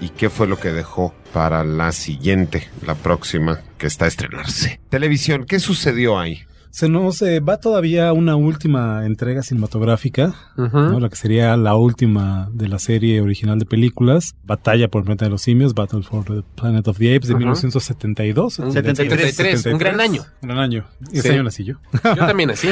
y qué fue lo que dejó para la siguiente, la próxima, que está a estrenarse. Televisión, ¿qué sucedió ahí? Se nos eh, va todavía una última entrega cinematográfica, ¿no? la que sería la última de la serie original de películas, Batalla por el planeta de los simios, Battle for the Planet of the Apes de Ajá. 1972. 73, un gran año. Un gran año. Ese Sí. año nací yo. Yo también así.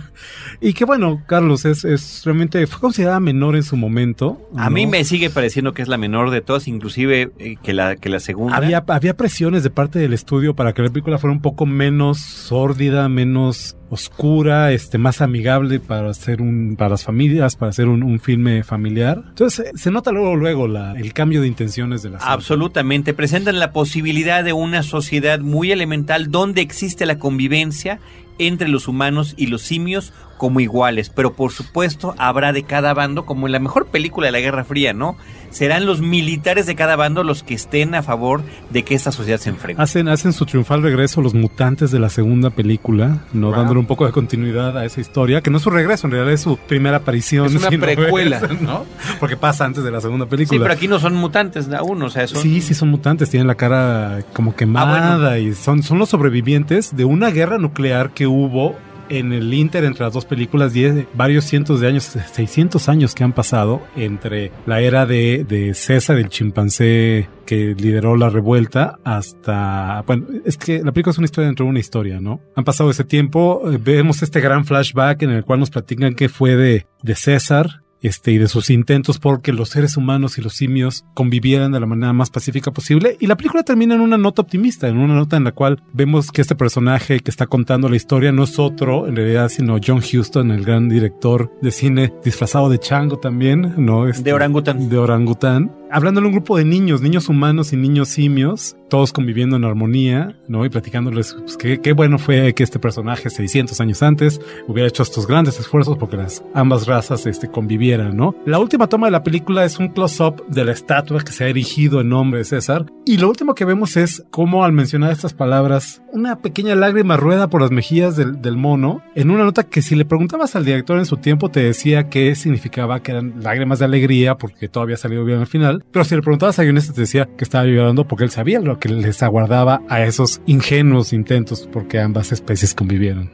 *laughs* y que bueno, Carlos, es, es realmente, fue considerada menor en su momento. A mí me sigue pareciendo que es la menor de todas, inclusive eh, que, la, que la segunda. Había, había presiones de parte del estudio para que la película fuera un poco menos sórdida, menos oscura, este, más amigable para hacer un, para las familias, para hacer un, un filme familiar. Entonces se, se nota luego, luego la, el cambio de intenciones de la serie. Absolutamente. Presentan la posibilidad de una sociedad muy elemental donde existe la convivencia entre los humanos y los simios como iguales, pero por supuesto habrá de cada bando, como en la mejor película de la Guerra Fría, ¿no? Serán los militares de cada bando los que estén a favor de que esta sociedad se enfrente. Hacen, hacen su triunfal regreso los mutantes de la segunda película, no Wow. dándole un poco de continuidad a esa historia, que no es su regreso, en realidad es su primera aparición. Es una *laughs* si no precuela. ¿no? Porque pasa antes de la segunda Sí, película. pero aquí no son mutantes aún, o sea, son... Sí, sí son mutantes, tienen la cara como quemada y son, son los sobrevivientes de una guerra nuclear que hubo en el Inter entre las dos películas, diez- varios cientos de años, *laughs* 600 años que han pasado entre la era de, de César, el chimpancé que lideró la revuelta, hasta... Bueno, es que la película es una historia dentro de una historia, ¿no? Han pasado ese tiempo, eh, vemos este gran flashback en el cual nos platican qué fue de, de César, este, y de sus intentos porque los seres humanos y los simios convivieran de la manera más pacífica posible. Y la película termina en una nota optimista, en una nota en la cual vemos que este personaje que está contando la historia no es otro, en realidad, sino John Huston, el gran director de cine disfrazado de chango también, ¿no? Este, De orangután. De orangután. Hablándole a un grupo de niños, niños humanos y niños simios, todos conviviendo en armonía, ¿no? Y platicándoles pues, qué, bueno fue que este personaje 600 años antes hubiera hecho estos grandes esfuerzos porque las ambas razas este, convivieran, ¿no? La última toma de la película es un close-up de la estatua que se ha erigido en nombre de César. Y lo último que vemos es cómo al mencionar estas palabras, una pequeña lágrima rueda por las mejillas del, del mono, en una nota que si le preguntabas al director en su tiempo te decía qué significaba, que eran lágrimas de alegría porque todo había salido bien al final. Pero si le preguntabas guionista te decía que estaba llorando porque él sabía lo que les aguardaba a esos ingenuos intentos porque ambas especies convivieron.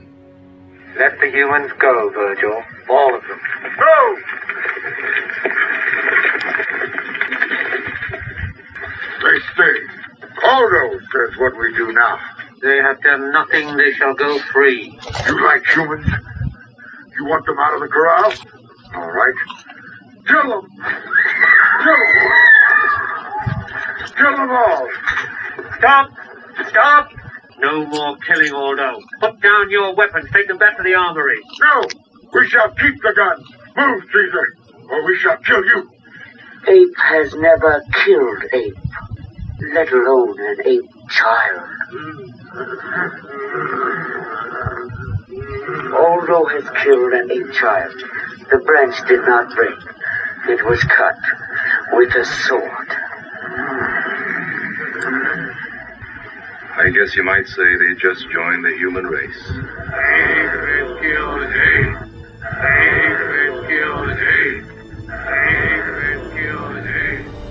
Let the humans go, Virgil. All of them. They stay. Aldo says what we do now. They have done nothing. They shall go free. You like humans? You want them out of the corral? All right. Kill them. Kill them. Kill them all. Stop! Stop! No more killing, Aldo. Put down your weapons. Take them back to the armory. No! We shall keep the guns. Move, Caesar, or we shall kill you. Ape has never killed ape, let alone an ape child. Aldo has killed an ape child. The branch did not break. It was cut with a sword. I guess you might say they just joined the human race.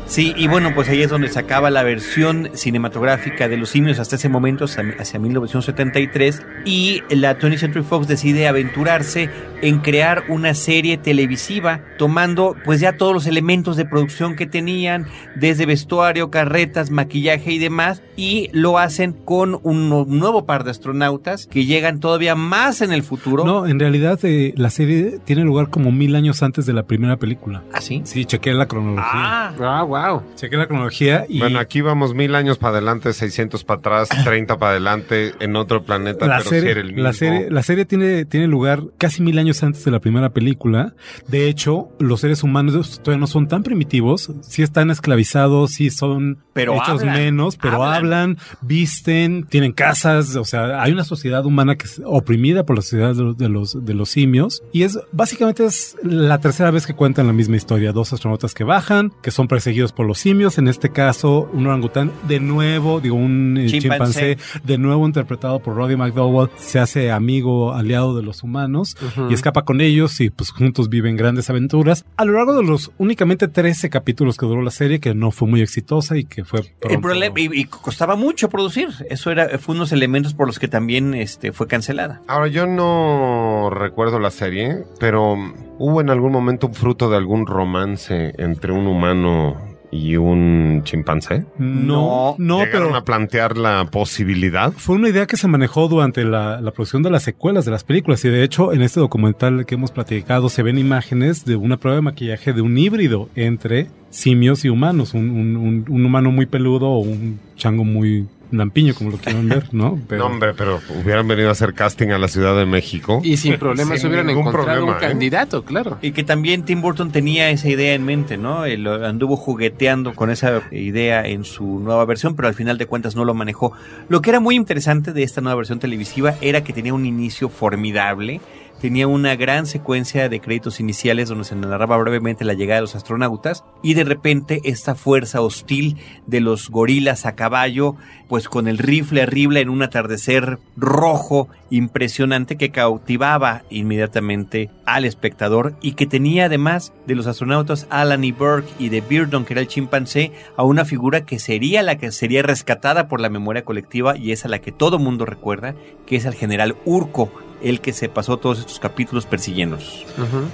Sí, y bueno, pues ahí es donde se acaba la versión cinematográfica de Los Simios hasta ese momento, hacia hacia 1973, y la 20th Century Fox decide aventurarse en crear una serie televisiva, tomando pues ya todos los elementos de producción que tenían, desde vestuario, carretas, maquillaje y demás, y lo hacen con un nu- nuevo par de astronautas que llegan todavía más en el futuro. No, en realidad eh, la serie tiene lugar como mil años antes de la primera película. ¿Ah, sí? Sí, chequé la cronología. Ah, wow. Chequé la cronología y Bueno, aquí vamos mil años para adelante, 600 para atrás, *laughs* 30 para adelante, en otro planeta, la pero serie, el mismo. la serie, la serie tiene, tiene lugar casi mil años antes de la primera película. De hecho, los seres humanos todavía no son tan primitivos. Sí están esclavizados, sí son Pero hechos hablan, menos, pero hablan. hablan. visten, tienen casas. O sea, hay una sociedad humana que es oprimida por la sociedad de los, de los, de los simios. Y es básicamente es la tercera vez que cuentan la misma historia. Dos astronautas que bajan, que son perseguidos por los simios. En este caso, un orangután de nuevo, digo, un eh, Chimpancé. chimpancé de nuevo interpretado por Roddy McDowell, se hace amigo, aliado de los humanos y escapa con ellos y pues juntos viven grandes aventuras. A lo largo de los únicamente 13 capítulos que duró la serie, que no fue muy exitosa y que fue El problema, y, y costaba mucho producir. Eso era, fue unos elementos por los que también este, fue cancelada. Ahora, yo no recuerdo la serie, pero hubo en algún momento un fruto de algún romance entre un humano y un chimpancé. No, no, ¿Llegaron pero a plantear la posibilidad? fue una idea que se manejó durante la, la producción de las secuelas de las películas y de hecho en este documental que hemos platicado se ven imágenes de una prueba de maquillaje de un híbrido entre simios y humanos, un, un- un- un humano muy peludo o un chango muy lampiño como lo quieran ver, ¿no? *laughs* Pero- No, hombre, pero hubieran venido a hacer casting a la Ciudad de México. Y sin problemas Sin hubieran encontrado problema, un ¿eh? candidato, claro. Y que también Tim Burton tenía esa idea en mente, ¿no? Él anduvo jugueteando con esa idea en su nueva versión, pero al final de cuentas no lo manejó. Lo que era muy interesante de esta nueva versión televisiva era que tenía un inicio formidable. Tenía una gran secuencia de créditos iniciales donde se narraba brevemente la llegada de los astronautas y de repente esta fuerza hostil de los gorilas a caballo, pues con el rifle arriba en un atardecer rojo impresionante que cautivaba inmediatamente al espectador y que tenía además de los astronautas Alan y Burke y de Beardon, que era el chimpancé, a una figura que sería la que sería rescatada por la memoria colectiva y es a la que todo mundo recuerda, que es al general Urco, el que se pasó todos estos capítulos persiguiéndonos.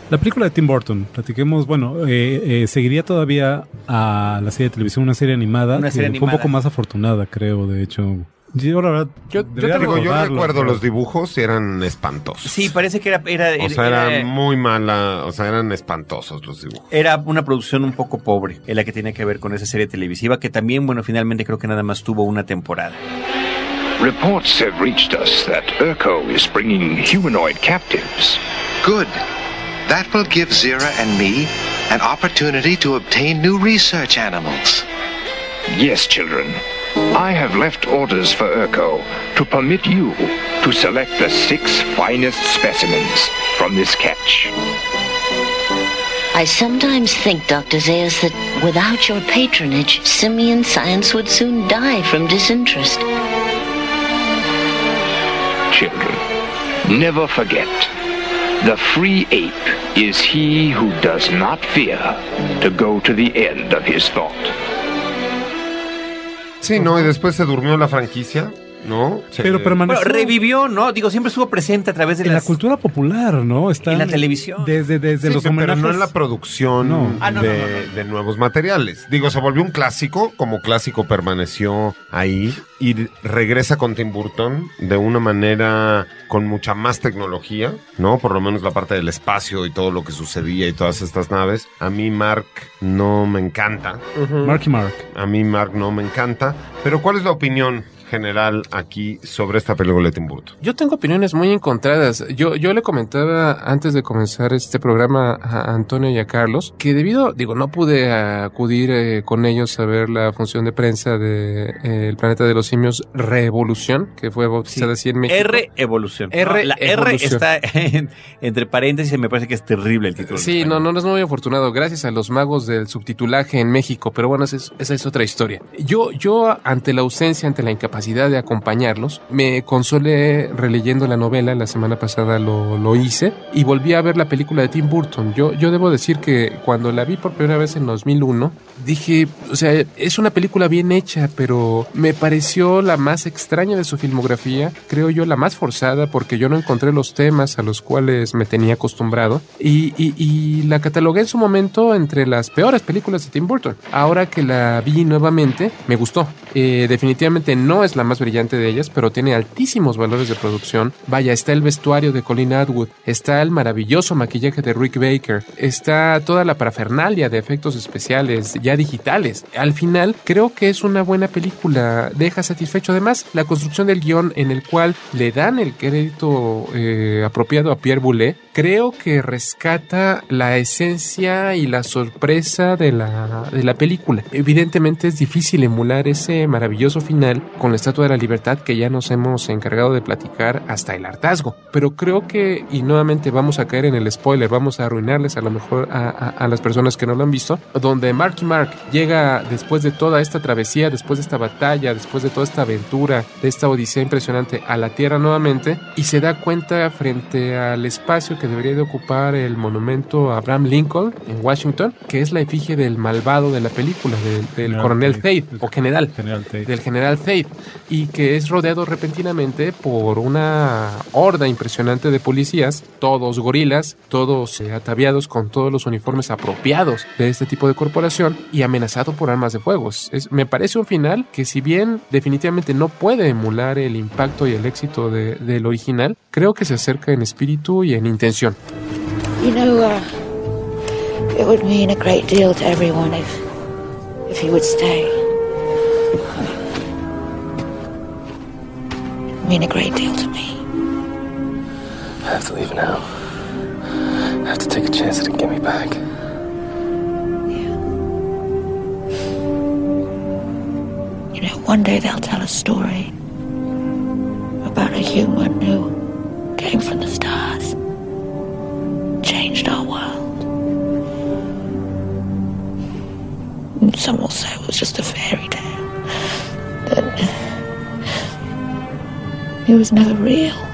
La película de Tim Burton, platiquemos, bueno, eh, eh, seguiría todavía a la serie de televisión, una serie animada, Una serie que fue un animada. poco más afortunada, creo, de hecho. Yo, la verdad, Digo, yo recordarlo, recuerdo pero- los dibujos y eran espantosos. Sí, parece que era, era, O sea, era era- muy mala, o sea, eran espantosos los dibujos. era una producción un poco pobre, en la que tenía que ver con esa serie televisiva, que también, bueno, finalmente creo que nada más tuvo una temporada. Reports have reached us that Urko is bringing humanoid captives. Good. That will give Zira and me an opportunity to obtain new research animals. Yes, children. I have left orders for Urko to permit you to select the six finest specimens from this catch. I sometimes think, Dr. Zayas, that without your patronage, simian science would soon die from disinterest. Children, never forget the free ape is he who does not fear to go to the end of his thought. Sí, ¿no? Y después se durmió la franquicia, ¿no? Pero permaneció Bueno, revivió, ¿no? Digo, siempre estuvo presente a través de en la cultura popular, ¿no? Está En la televisión. Desde, desde Sí, los pero no en la producción No. Ah, no, de, no, no, de nuevos materiales. Digo, se volvió un clásico, como clásico permaneció ahí y regresa con Tim Burton de una manera con mucha más tecnología, ¿no? Por lo menos la parte del espacio y todo lo que sucedía y todas estas naves. A mí Mark no me encanta. Marky Mark. A mí Mark no me encanta. Pero ¿cuál es la opinión general aquí sobre esta película de Tim Burton? Yo tengo opiniones muy encontradas. Yo, yo le comentaba antes de comenzar este programa a Antonio y a Carlos que debido, digo, no pude acudir eh, con ellos a ver la función de prensa de eh, El Planeta de los Simios Revolución, que fue bautizada así en México. R Evolución. R No, la R está en- entre paréntesis y me parece que es terrible el título. Sí, no, no, no es muy afortunado, gracias a los magos del subtitulaje en México, pero bueno, esa es, esa es otra historia. Yo, yo, ante la ausencia, ante la incapacidad de acompañarlos, me consolé releyendo la novela, la semana pasada lo, lo hice, y volví a ver la película de Tim Burton. Yo, yo debo decir que cuando la vi por primera vez en 2001, dije, o sea, es una película bien hecha, pero me pareció la más extraña de su filmografía, creo yo la más forzada, porque yo no encontré los temas a los cuales me tenía acostumbrado, y, y- y la catalogué en su momento entre las peores películas de Tim Burton. Ahora que la vi nuevamente, me gustó. Eh, definitivamente no es la más brillante de ellas, pero tiene altísimos valores de producción. Vaya, está el vestuario de Colin Atwood, está el maravilloso maquillaje de Rick Baker, está toda la parafernalia de efectos especiales ya digitales. Al final, creo que es una buena película, deja satisfecho. Además, la construcción del guion en el cual le dan el crédito eh, apropiado a Pierre Boulet, creo que rescata la esencia y la sorpresa de la, de la película. Evidentemente es difícil emular ese maravilloso final con la Estatua de la Libertad que ya nos hemos encargado de platicar hasta el hartazgo. Pero creo que, y nuevamente vamos a caer en el spoiler, vamos a arruinarles a lo mejor a, a- a las personas que no lo han visto, donde Marky Mark llega después de toda esta travesía, después de esta batalla, después de toda esta aventura, de esta odisea impresionante a la Tierra nuevamente, y se da cuenta frente al espacio que debería de ocupar el monumento a Abraham Lincoln en Washington, que es la efigie del malvado de la película, del, del General coronel Tate. Tate, o general, del general Tate, y que es rodeado repentinamente por una horda impresionante de policías, todos gorilas, todos eh, ataviados con todos los uniformes apropiados de este tipo de corporación y amenazado por armas de fuego. Es- me parece un final que si bien definitivamente no puede emular el impacto y el éxito de- del original, creo que se acerca en espíritu y en intención. You know, uh, it would mean a great deal to everyone if, if he would stay. It would mean a great deal to me. I have to leave now. I have to take a chance that it can get me back. You know, one day they'll tell a story about a human who came from the stars, Some will say it was just a fairy tale. That uh, it was never real.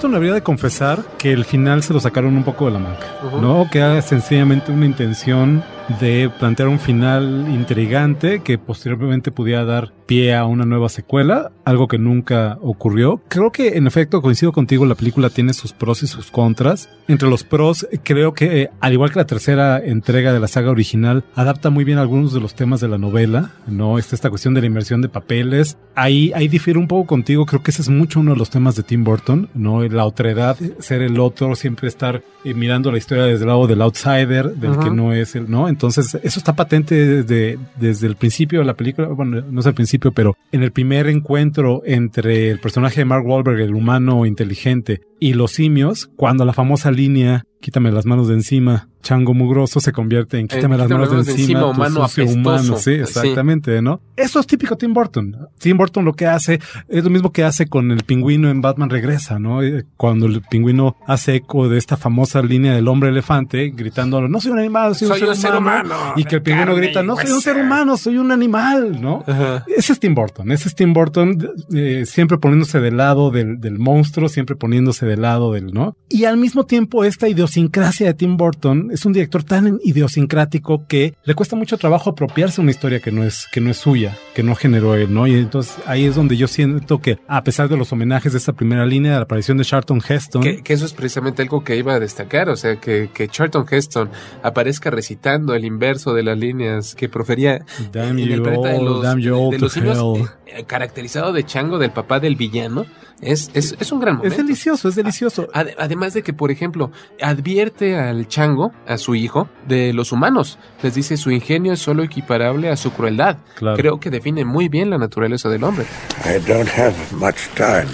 Burton habría de confesar que el final se lo sacaron un poco de la manga. ¿no? Que era sencillamente una intención de plantear un final intrigante que posteriormente pudiera dar pie a una nueva secuela, algo que nunca ocurrió. Creo que en efecto coincido contigo, la película tiene sus pros y sus contras. Entre los pros, creo que eh, al igual que la tercera entrega de la saga original, adapta muy bien algunos de los temas de la novela, ¿no? Está esta cuestión de la inversión de papeles. Ahí, ahí difiere un poco contigo, creo que ese es mucho uno de los temas de Tim Burton, ¿no? La otredad, ser el otro, siempre estar eh, mirando la historia desde el lado del outsider, del Ajá. que no es el, ¿no? Entonces, eso está patente desde, desde el principio de la película, bueno, no es al principio, pero en el primer encuentro entre el personaje de Mark Wahlberg, el humano inteligente, y los simios, cuando la famosa línea, quítame las manos de encima, chango mugroso, se convierte en quítame, las, manos de encima, tu humano apestoso. humano, sí, Sí. exactamente, ¿no? Eso es típico Tim Burton. Tim Burton lo que hace es lo mismo que hace con el pingüino en Batman Regresa, ¿no? Eh, Cuando el pingüino hace eco de esta famosa línea del hombre elefante gritando, no soy un animal, soy, Soy un, ser, humano. Y que el pingüino grita, no soy un hueso". ser humano, soy un animal, ¿no? Ese es Tim Burton, ese es Tim Burton eh, siempre poniéndose del lado del, del monstruo, siempre poniéndose del lado del, ¿no? Y al mismo tiempo esta idiosincrasia de Tim Burton es un director tan idiosincrático que le cuesta mucho trabajo apropiarse una historia que no es, que no es suya, que no generó él, ¿no? Y entonces ahí es donde yo siento que a pesar de los homenajes de esta primera línea, de la aparición de Charlton Heston. Que, que eso es precisamente algo que iba a destacar, o sea, que, que Charlton Heston aparezca recitando el inverso de las líneas que profería Damn en el you planeta de all, los, damn you de los simios, hell. eh, caracterizado de chango del papá del villano, es, es, es un gran momento. Es delicioso, es delicioso. Ade- Además de que, por ejemplo, advierte al chango, a su hijo, de los humanos. Les dice su ingenio es solo equiparable a su crueldad. Claro. Creo que define muy bien la naturaleza del hombre. I don't have much time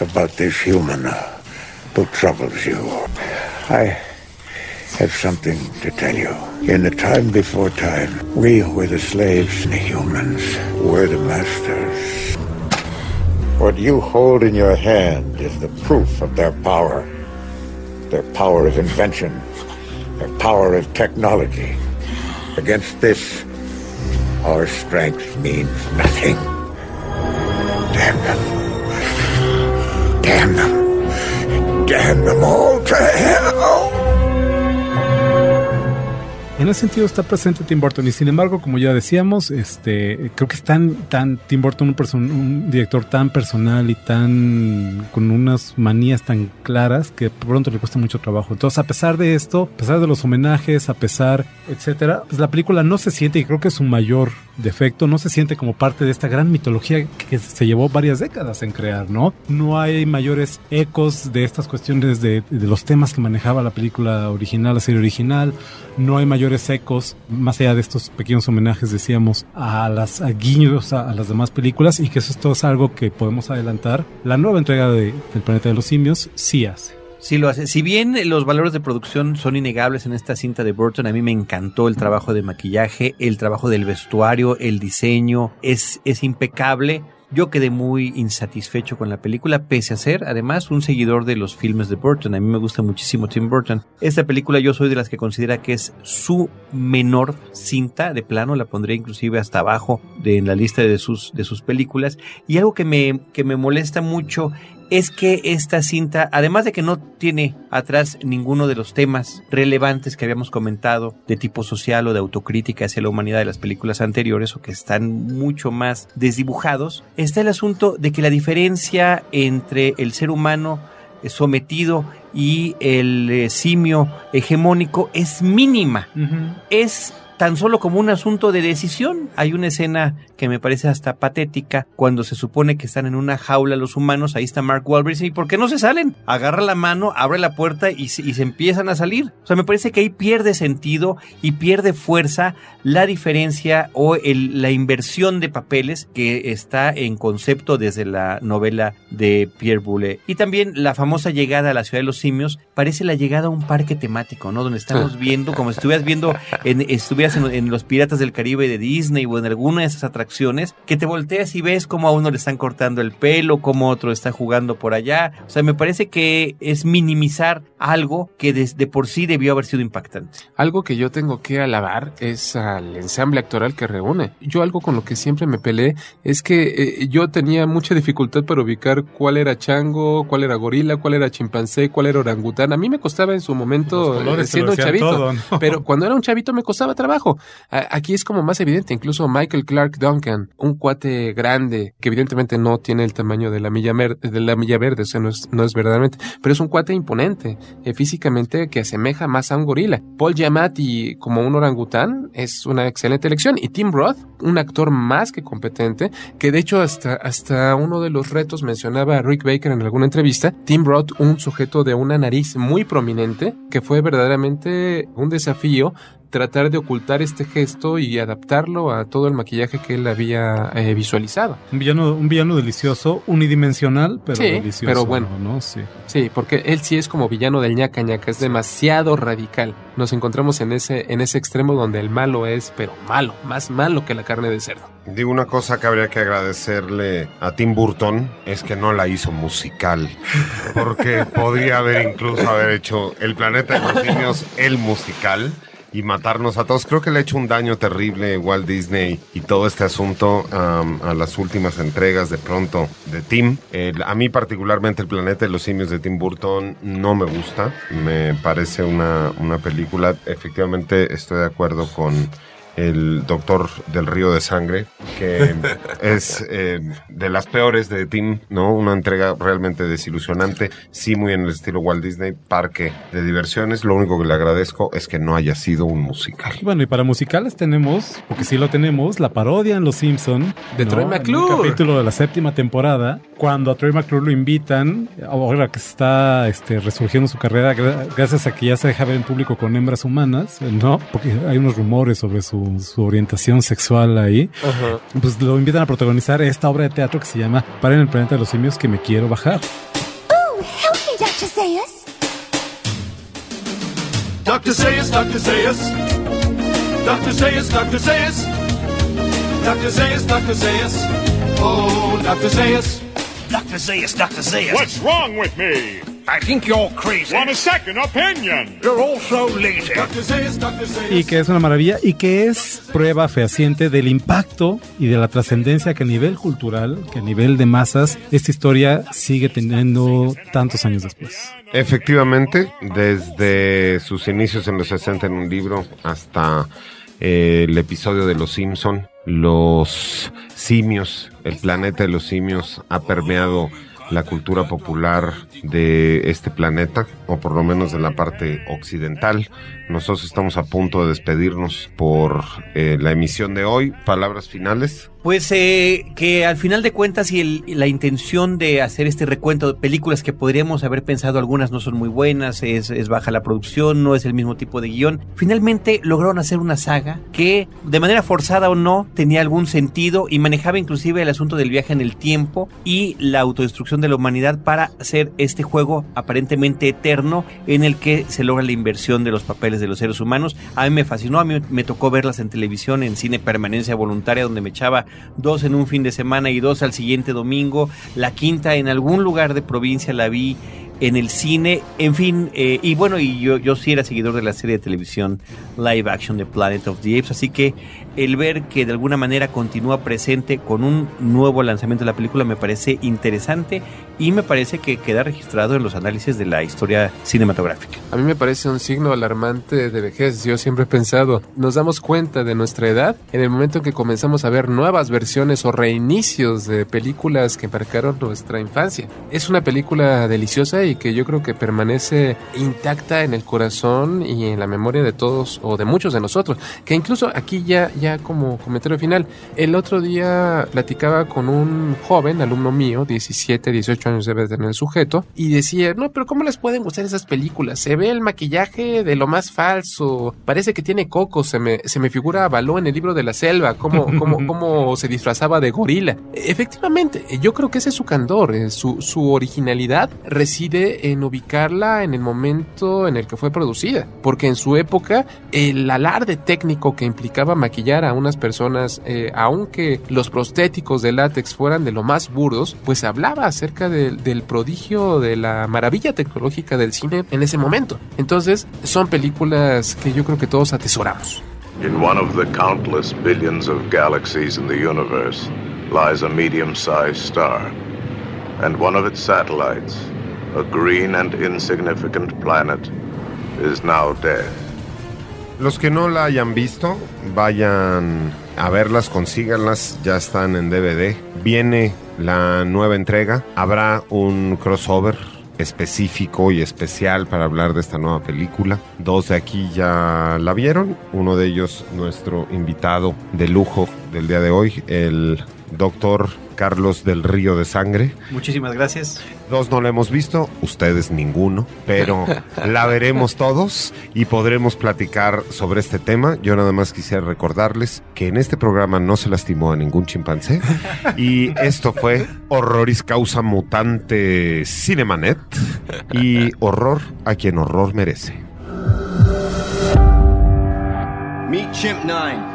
about this human uh, who troubles you. I have something to tell you. In the time before time, we were the slaves and the humans were the masters. What you hold in your hand is the proof of their power. Their power of invention, their power of technology. Against this, our strength means nothing. Damn them. Damn them. Damn them all to hell. En ese sentido está presente Tim Burton y sin embargo, como ya decíamos, este, creo que es tan, tan Tim Burton un, person- un director tan personal y tan con unas manías tan claras que pronto le cuesta mucho trabajo. Entonces, a pesar de esto, a pesar de los homenajes, a pesar, etcétera, pues la película no se siente y creo que es su mayor defecto, no se siente como parte de esta gran mitología que se llevó varias décadas en crear, ¿no? No hay mayores ecos de estas cuestiones de, de los temas que manejaba la película original, la serie original, no hay mayores más allá de estos pequeños homenajes, decíamos, a las guiños a, las demás películas y que eso esto es algo que podemos adelantar. La nueva entrega de, del Planeta de los Simios sí hace. Sí lo hace. Si bien los valores de producción son innegables en esta cinta de Burton, a mí me encantó el trabajo de maquillaje, el trabajo del vestuario, el diseño, es, es impecable. Yo quedé muy insatisfecho con la película, pese a ser además un seguidor de los filmes de Burton. A mí me gusta muchísimo Tim Burton. Esta película yo soy de las que considera que es su menor cinta, de plano la pondré inclusive hasta abajo de, en la lista de sus, de sus películas. Y algo que me, que me molesta mucho es que esta cinta, además de que no tiene atrás ninguno de los temas relevantes que habíamos comentado de tipo social o de autocrítica hacia la humanidad de las películas anteriores o que están mucho más desdibujados, está el asunto de que la diferencia entre el ser humano sometido y el eh, simio hegemónico es mínima. Es tan solo como un asunto de decisión. Hay una escena que me parece hasta patética cuando se supone que están en una jaula los humanos. Ahí está Mark Wahlberg y dice, ¿y por qué no se salen? Agarra la mano, abre la puerta y se, y se empiezan a salir. O sea, me parece que ahí pierde sentido y pierde fuerza la diferencia o el- la inversión de papeles que está en concepto desde la novela de Pierre Boulet. Y también la famosa llegada a la ciudad de los simios parece la llegada a un parque temático, ¿no? Donde estamos *laughs* viendo, como si estuvieras viendo, en, estuvieras en, en los Piratas del Caribe de Disney o en alguna de esas atracciones, que te volteas y ves cómo a uno le están cortando el pelo, cómo otro está jugando por allá. O sea, me parece que es minimizar algo que desde por sí debió haber sido impactante. Algo que yo tengo que alabar es al ensamble actoral que reúne. Yo algo con lo que siempre me peleé es que eh, yo tenía mucha dificultad para ubicar cuál era chango, cuál era gorila, cuál era chimpancé, cuál era orangután. A mí me costaba en su momento eh, siendo un chavito, todo, ¿no? *laughs* pero cuando era un chavito me costaba trabajo. A- Aquí es como más evidente, incluso Michael Clark Duncan, un cuate grande que evidentemente no tiene el tamaño de la milla, mer- de la milla verde, o sea, no es, no es verdaderamente, pero es un cuate imponente, eh, físicamente que asemeja más a un gorila. Paul Giamatti como un orangután es una excelente elección y Tim Roth, un actor más que competente, que de hecho hasta, hasta uno de los retos mencionaba a Rick Baker en alguna entrevista, Tim Roth, un sujeto de una nariz muy prominente, que fue verdaderamente un desafío tratar de ocultar este gesto y adaptarlo a todo el maquillaje que él había eh, visualizado. Un villano, un villano delicioso, unidimensional, pero Sí, delicioso. pero bueno. ¿no? Sí. Sí, porque él sí es como villano del ñaca ñaca, es demasiado radical. Nos encontramos en ese, en ese extremo donde el malo es, pero malo, más malo que la carne de cerdo. Digo, una cosa que habría que agradecerle a Tim Burton es que no la hizo musical. Porque podría haber incluso haber hecho El planeta de los simios, el musical. Y matarnos a todos. Creo que le ha hecho un daño terrible Walt Disney y todo este asunto a las últimas entregas de pronto de Tim. A mí particularmente el planeta de los simios de Tim Burton no me gusta. Me parece una, una película, efectivamente estoy de acuerdo con el Doctor del Río de Sangre, que *laughs* es eh, de las peores de Tim, ¿no? Una entrega realmente desilusionante, sí muy en el estilo Walt Disney, parque de diversiones. Lo único que le agradezco es que no haya sido un musical. Y bueno, y para musicales tenemos, porque sí lo tenemos, la parodia en Los Simpson De Troy En McClure. capítulo de la séptima temporada, cuando a Troy McClure lo invitan, ahora que está este, resurgiendo su carrera, gra- gracias a que ya se deja ver en público con hembras humanas, ¿no? Porque hay unos rumores sobre su, su orientación sexual ahí. Ajá. Pues lo invitan a protagonizar esta obra de teatro que se llama Para en el planeta de los simios que me quiero bajar. Oh, help me, Dr. Zayas. Dr. Zayas, Dr. Zayas. Dr. Zayas, Dr. Zayas. Dr. Oh, Dr. Zayas. Dr. Zayas, Dr. Zayas. What's wrong with me? I think you're crazy. Want a second opinion? You're also lazy. Dr. Zayas, Dr. Zayas. Y que es una maravilla y que es prueba fehaciente del impacto y de la trascendencia que a nivel cultural, que a nivel de masas, esta historia sigue teniendo tantos años después. Efectivamente, desde sus inicios en los 60 en un libro hasta eh, el episodio de Los Simpson, los simios, el planeta de los simios ha permeado la cultura popular de este planeta, o por lo menos de la parte occidental. Nosotros estamos a punto de despedirnos por eh, la emisión de hoy. Palabras finales. Pues eh, que al final de cuentas y el- la intención de hacer este recuento de películas que podríamos haber pensado algunas no son muy buenas, es, es baja la producción, no es el mismo tipo de guion, finalmente lograron hacer una saga que de manera forzada o no tenía algún sentido y manejaba inclusive el asunto del viaje en el tiempo y la autodestrucción de la humanidad para hacer este juego aparentemente eterno en el que se logra la inversión de los papeles de los seres humanos. A mí me fascinó, a mí me tocó verlas en televisión, en cine permanencia voluntaria, donde me echaba dos en un fin de semana y dos al siguiente domingo. La quinta en algún lugar de provincia la vi en el cine, en fin, eh, y bueno, y yo, yo sí era seguidor de la serie de televisión live action de Planet of the Apes, así que el ver que de alguna manera continúa presente con un nuevo lanzamiento de la película me parece interesante y me parece que queda registrado en los análisis de la historia cinematográfica. A mí me parece un signo alarmante de vejez. Yo siempre he pensado, nos damos cuenta de nuestra edad en el momento en que comenzamos a ver nuevas versiones o reinicios de películas que marcaron nuestra infancia. Es una película deliciosa y que yo creo que permanece intacta en el corazón y en la memoria de todos o de muchos de nosotros. Que incluso aquí ya, como comentario final, el otro día platicaba con un joven, alumno mío, 17, 18 años debe tener el sujeto, y decía, no, pero ¿cómo les pueden gustar esas películas? Se ve el maquillaje de lo más falso, parece que tiene coco, se me, se me figura a Baló en el libro de la selva, cómo, cómo, *laughs* cómo se disfrazaba de gorila. Efectivamente, yo creo que ese es su candor, eh, su, su originalidad reside en ubicarla en el momento en el que fue producida, porque en su época el alarde técnico que implicaba maquillar a unas personas, eh, aunque los prostéticos de látex fueran de lo más burdos, pues hablaba acerca del- del prodigio, de la maravilla tecnológica del cine en ese momento. Entonces, son películas que yo creo que todos atesoramos. In one of the countless billions of galaxies in the universe lies a medium sized star. And one of its satellites, a green and insignificant planet, is now dead. Los que no la hayan visto, vayan a verlas, consíganlas, ya están en DVD. Viene la nueva entrega, habrá un crossover específico y especial para hablar de esta nueva película. Dos de aquí ya la vieron, uno de ellos nuestro invitado de lujo del día de hoy, el doctor Carlos del Río de Sangre. Muchísimas gracias. Dos no la hemos visto, ustedes ninguno, pero *laughs* la veremos todos y podremos platicar sobre este tema. Yo nada más quisiera recordarles que en este programa no se lastimó a ningún chimpancé y esto fue Horroris Causa Mutante Cinemanet y horror a quien horror merece. Meet Chimp 9.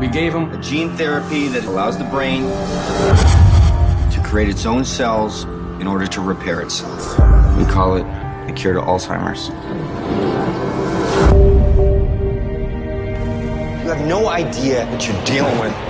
We gave him a gene therapy that allows the brain to create its own cells in order to repair itself. We call it a cure to Alzheimer's. You have no idea what you're dealing with.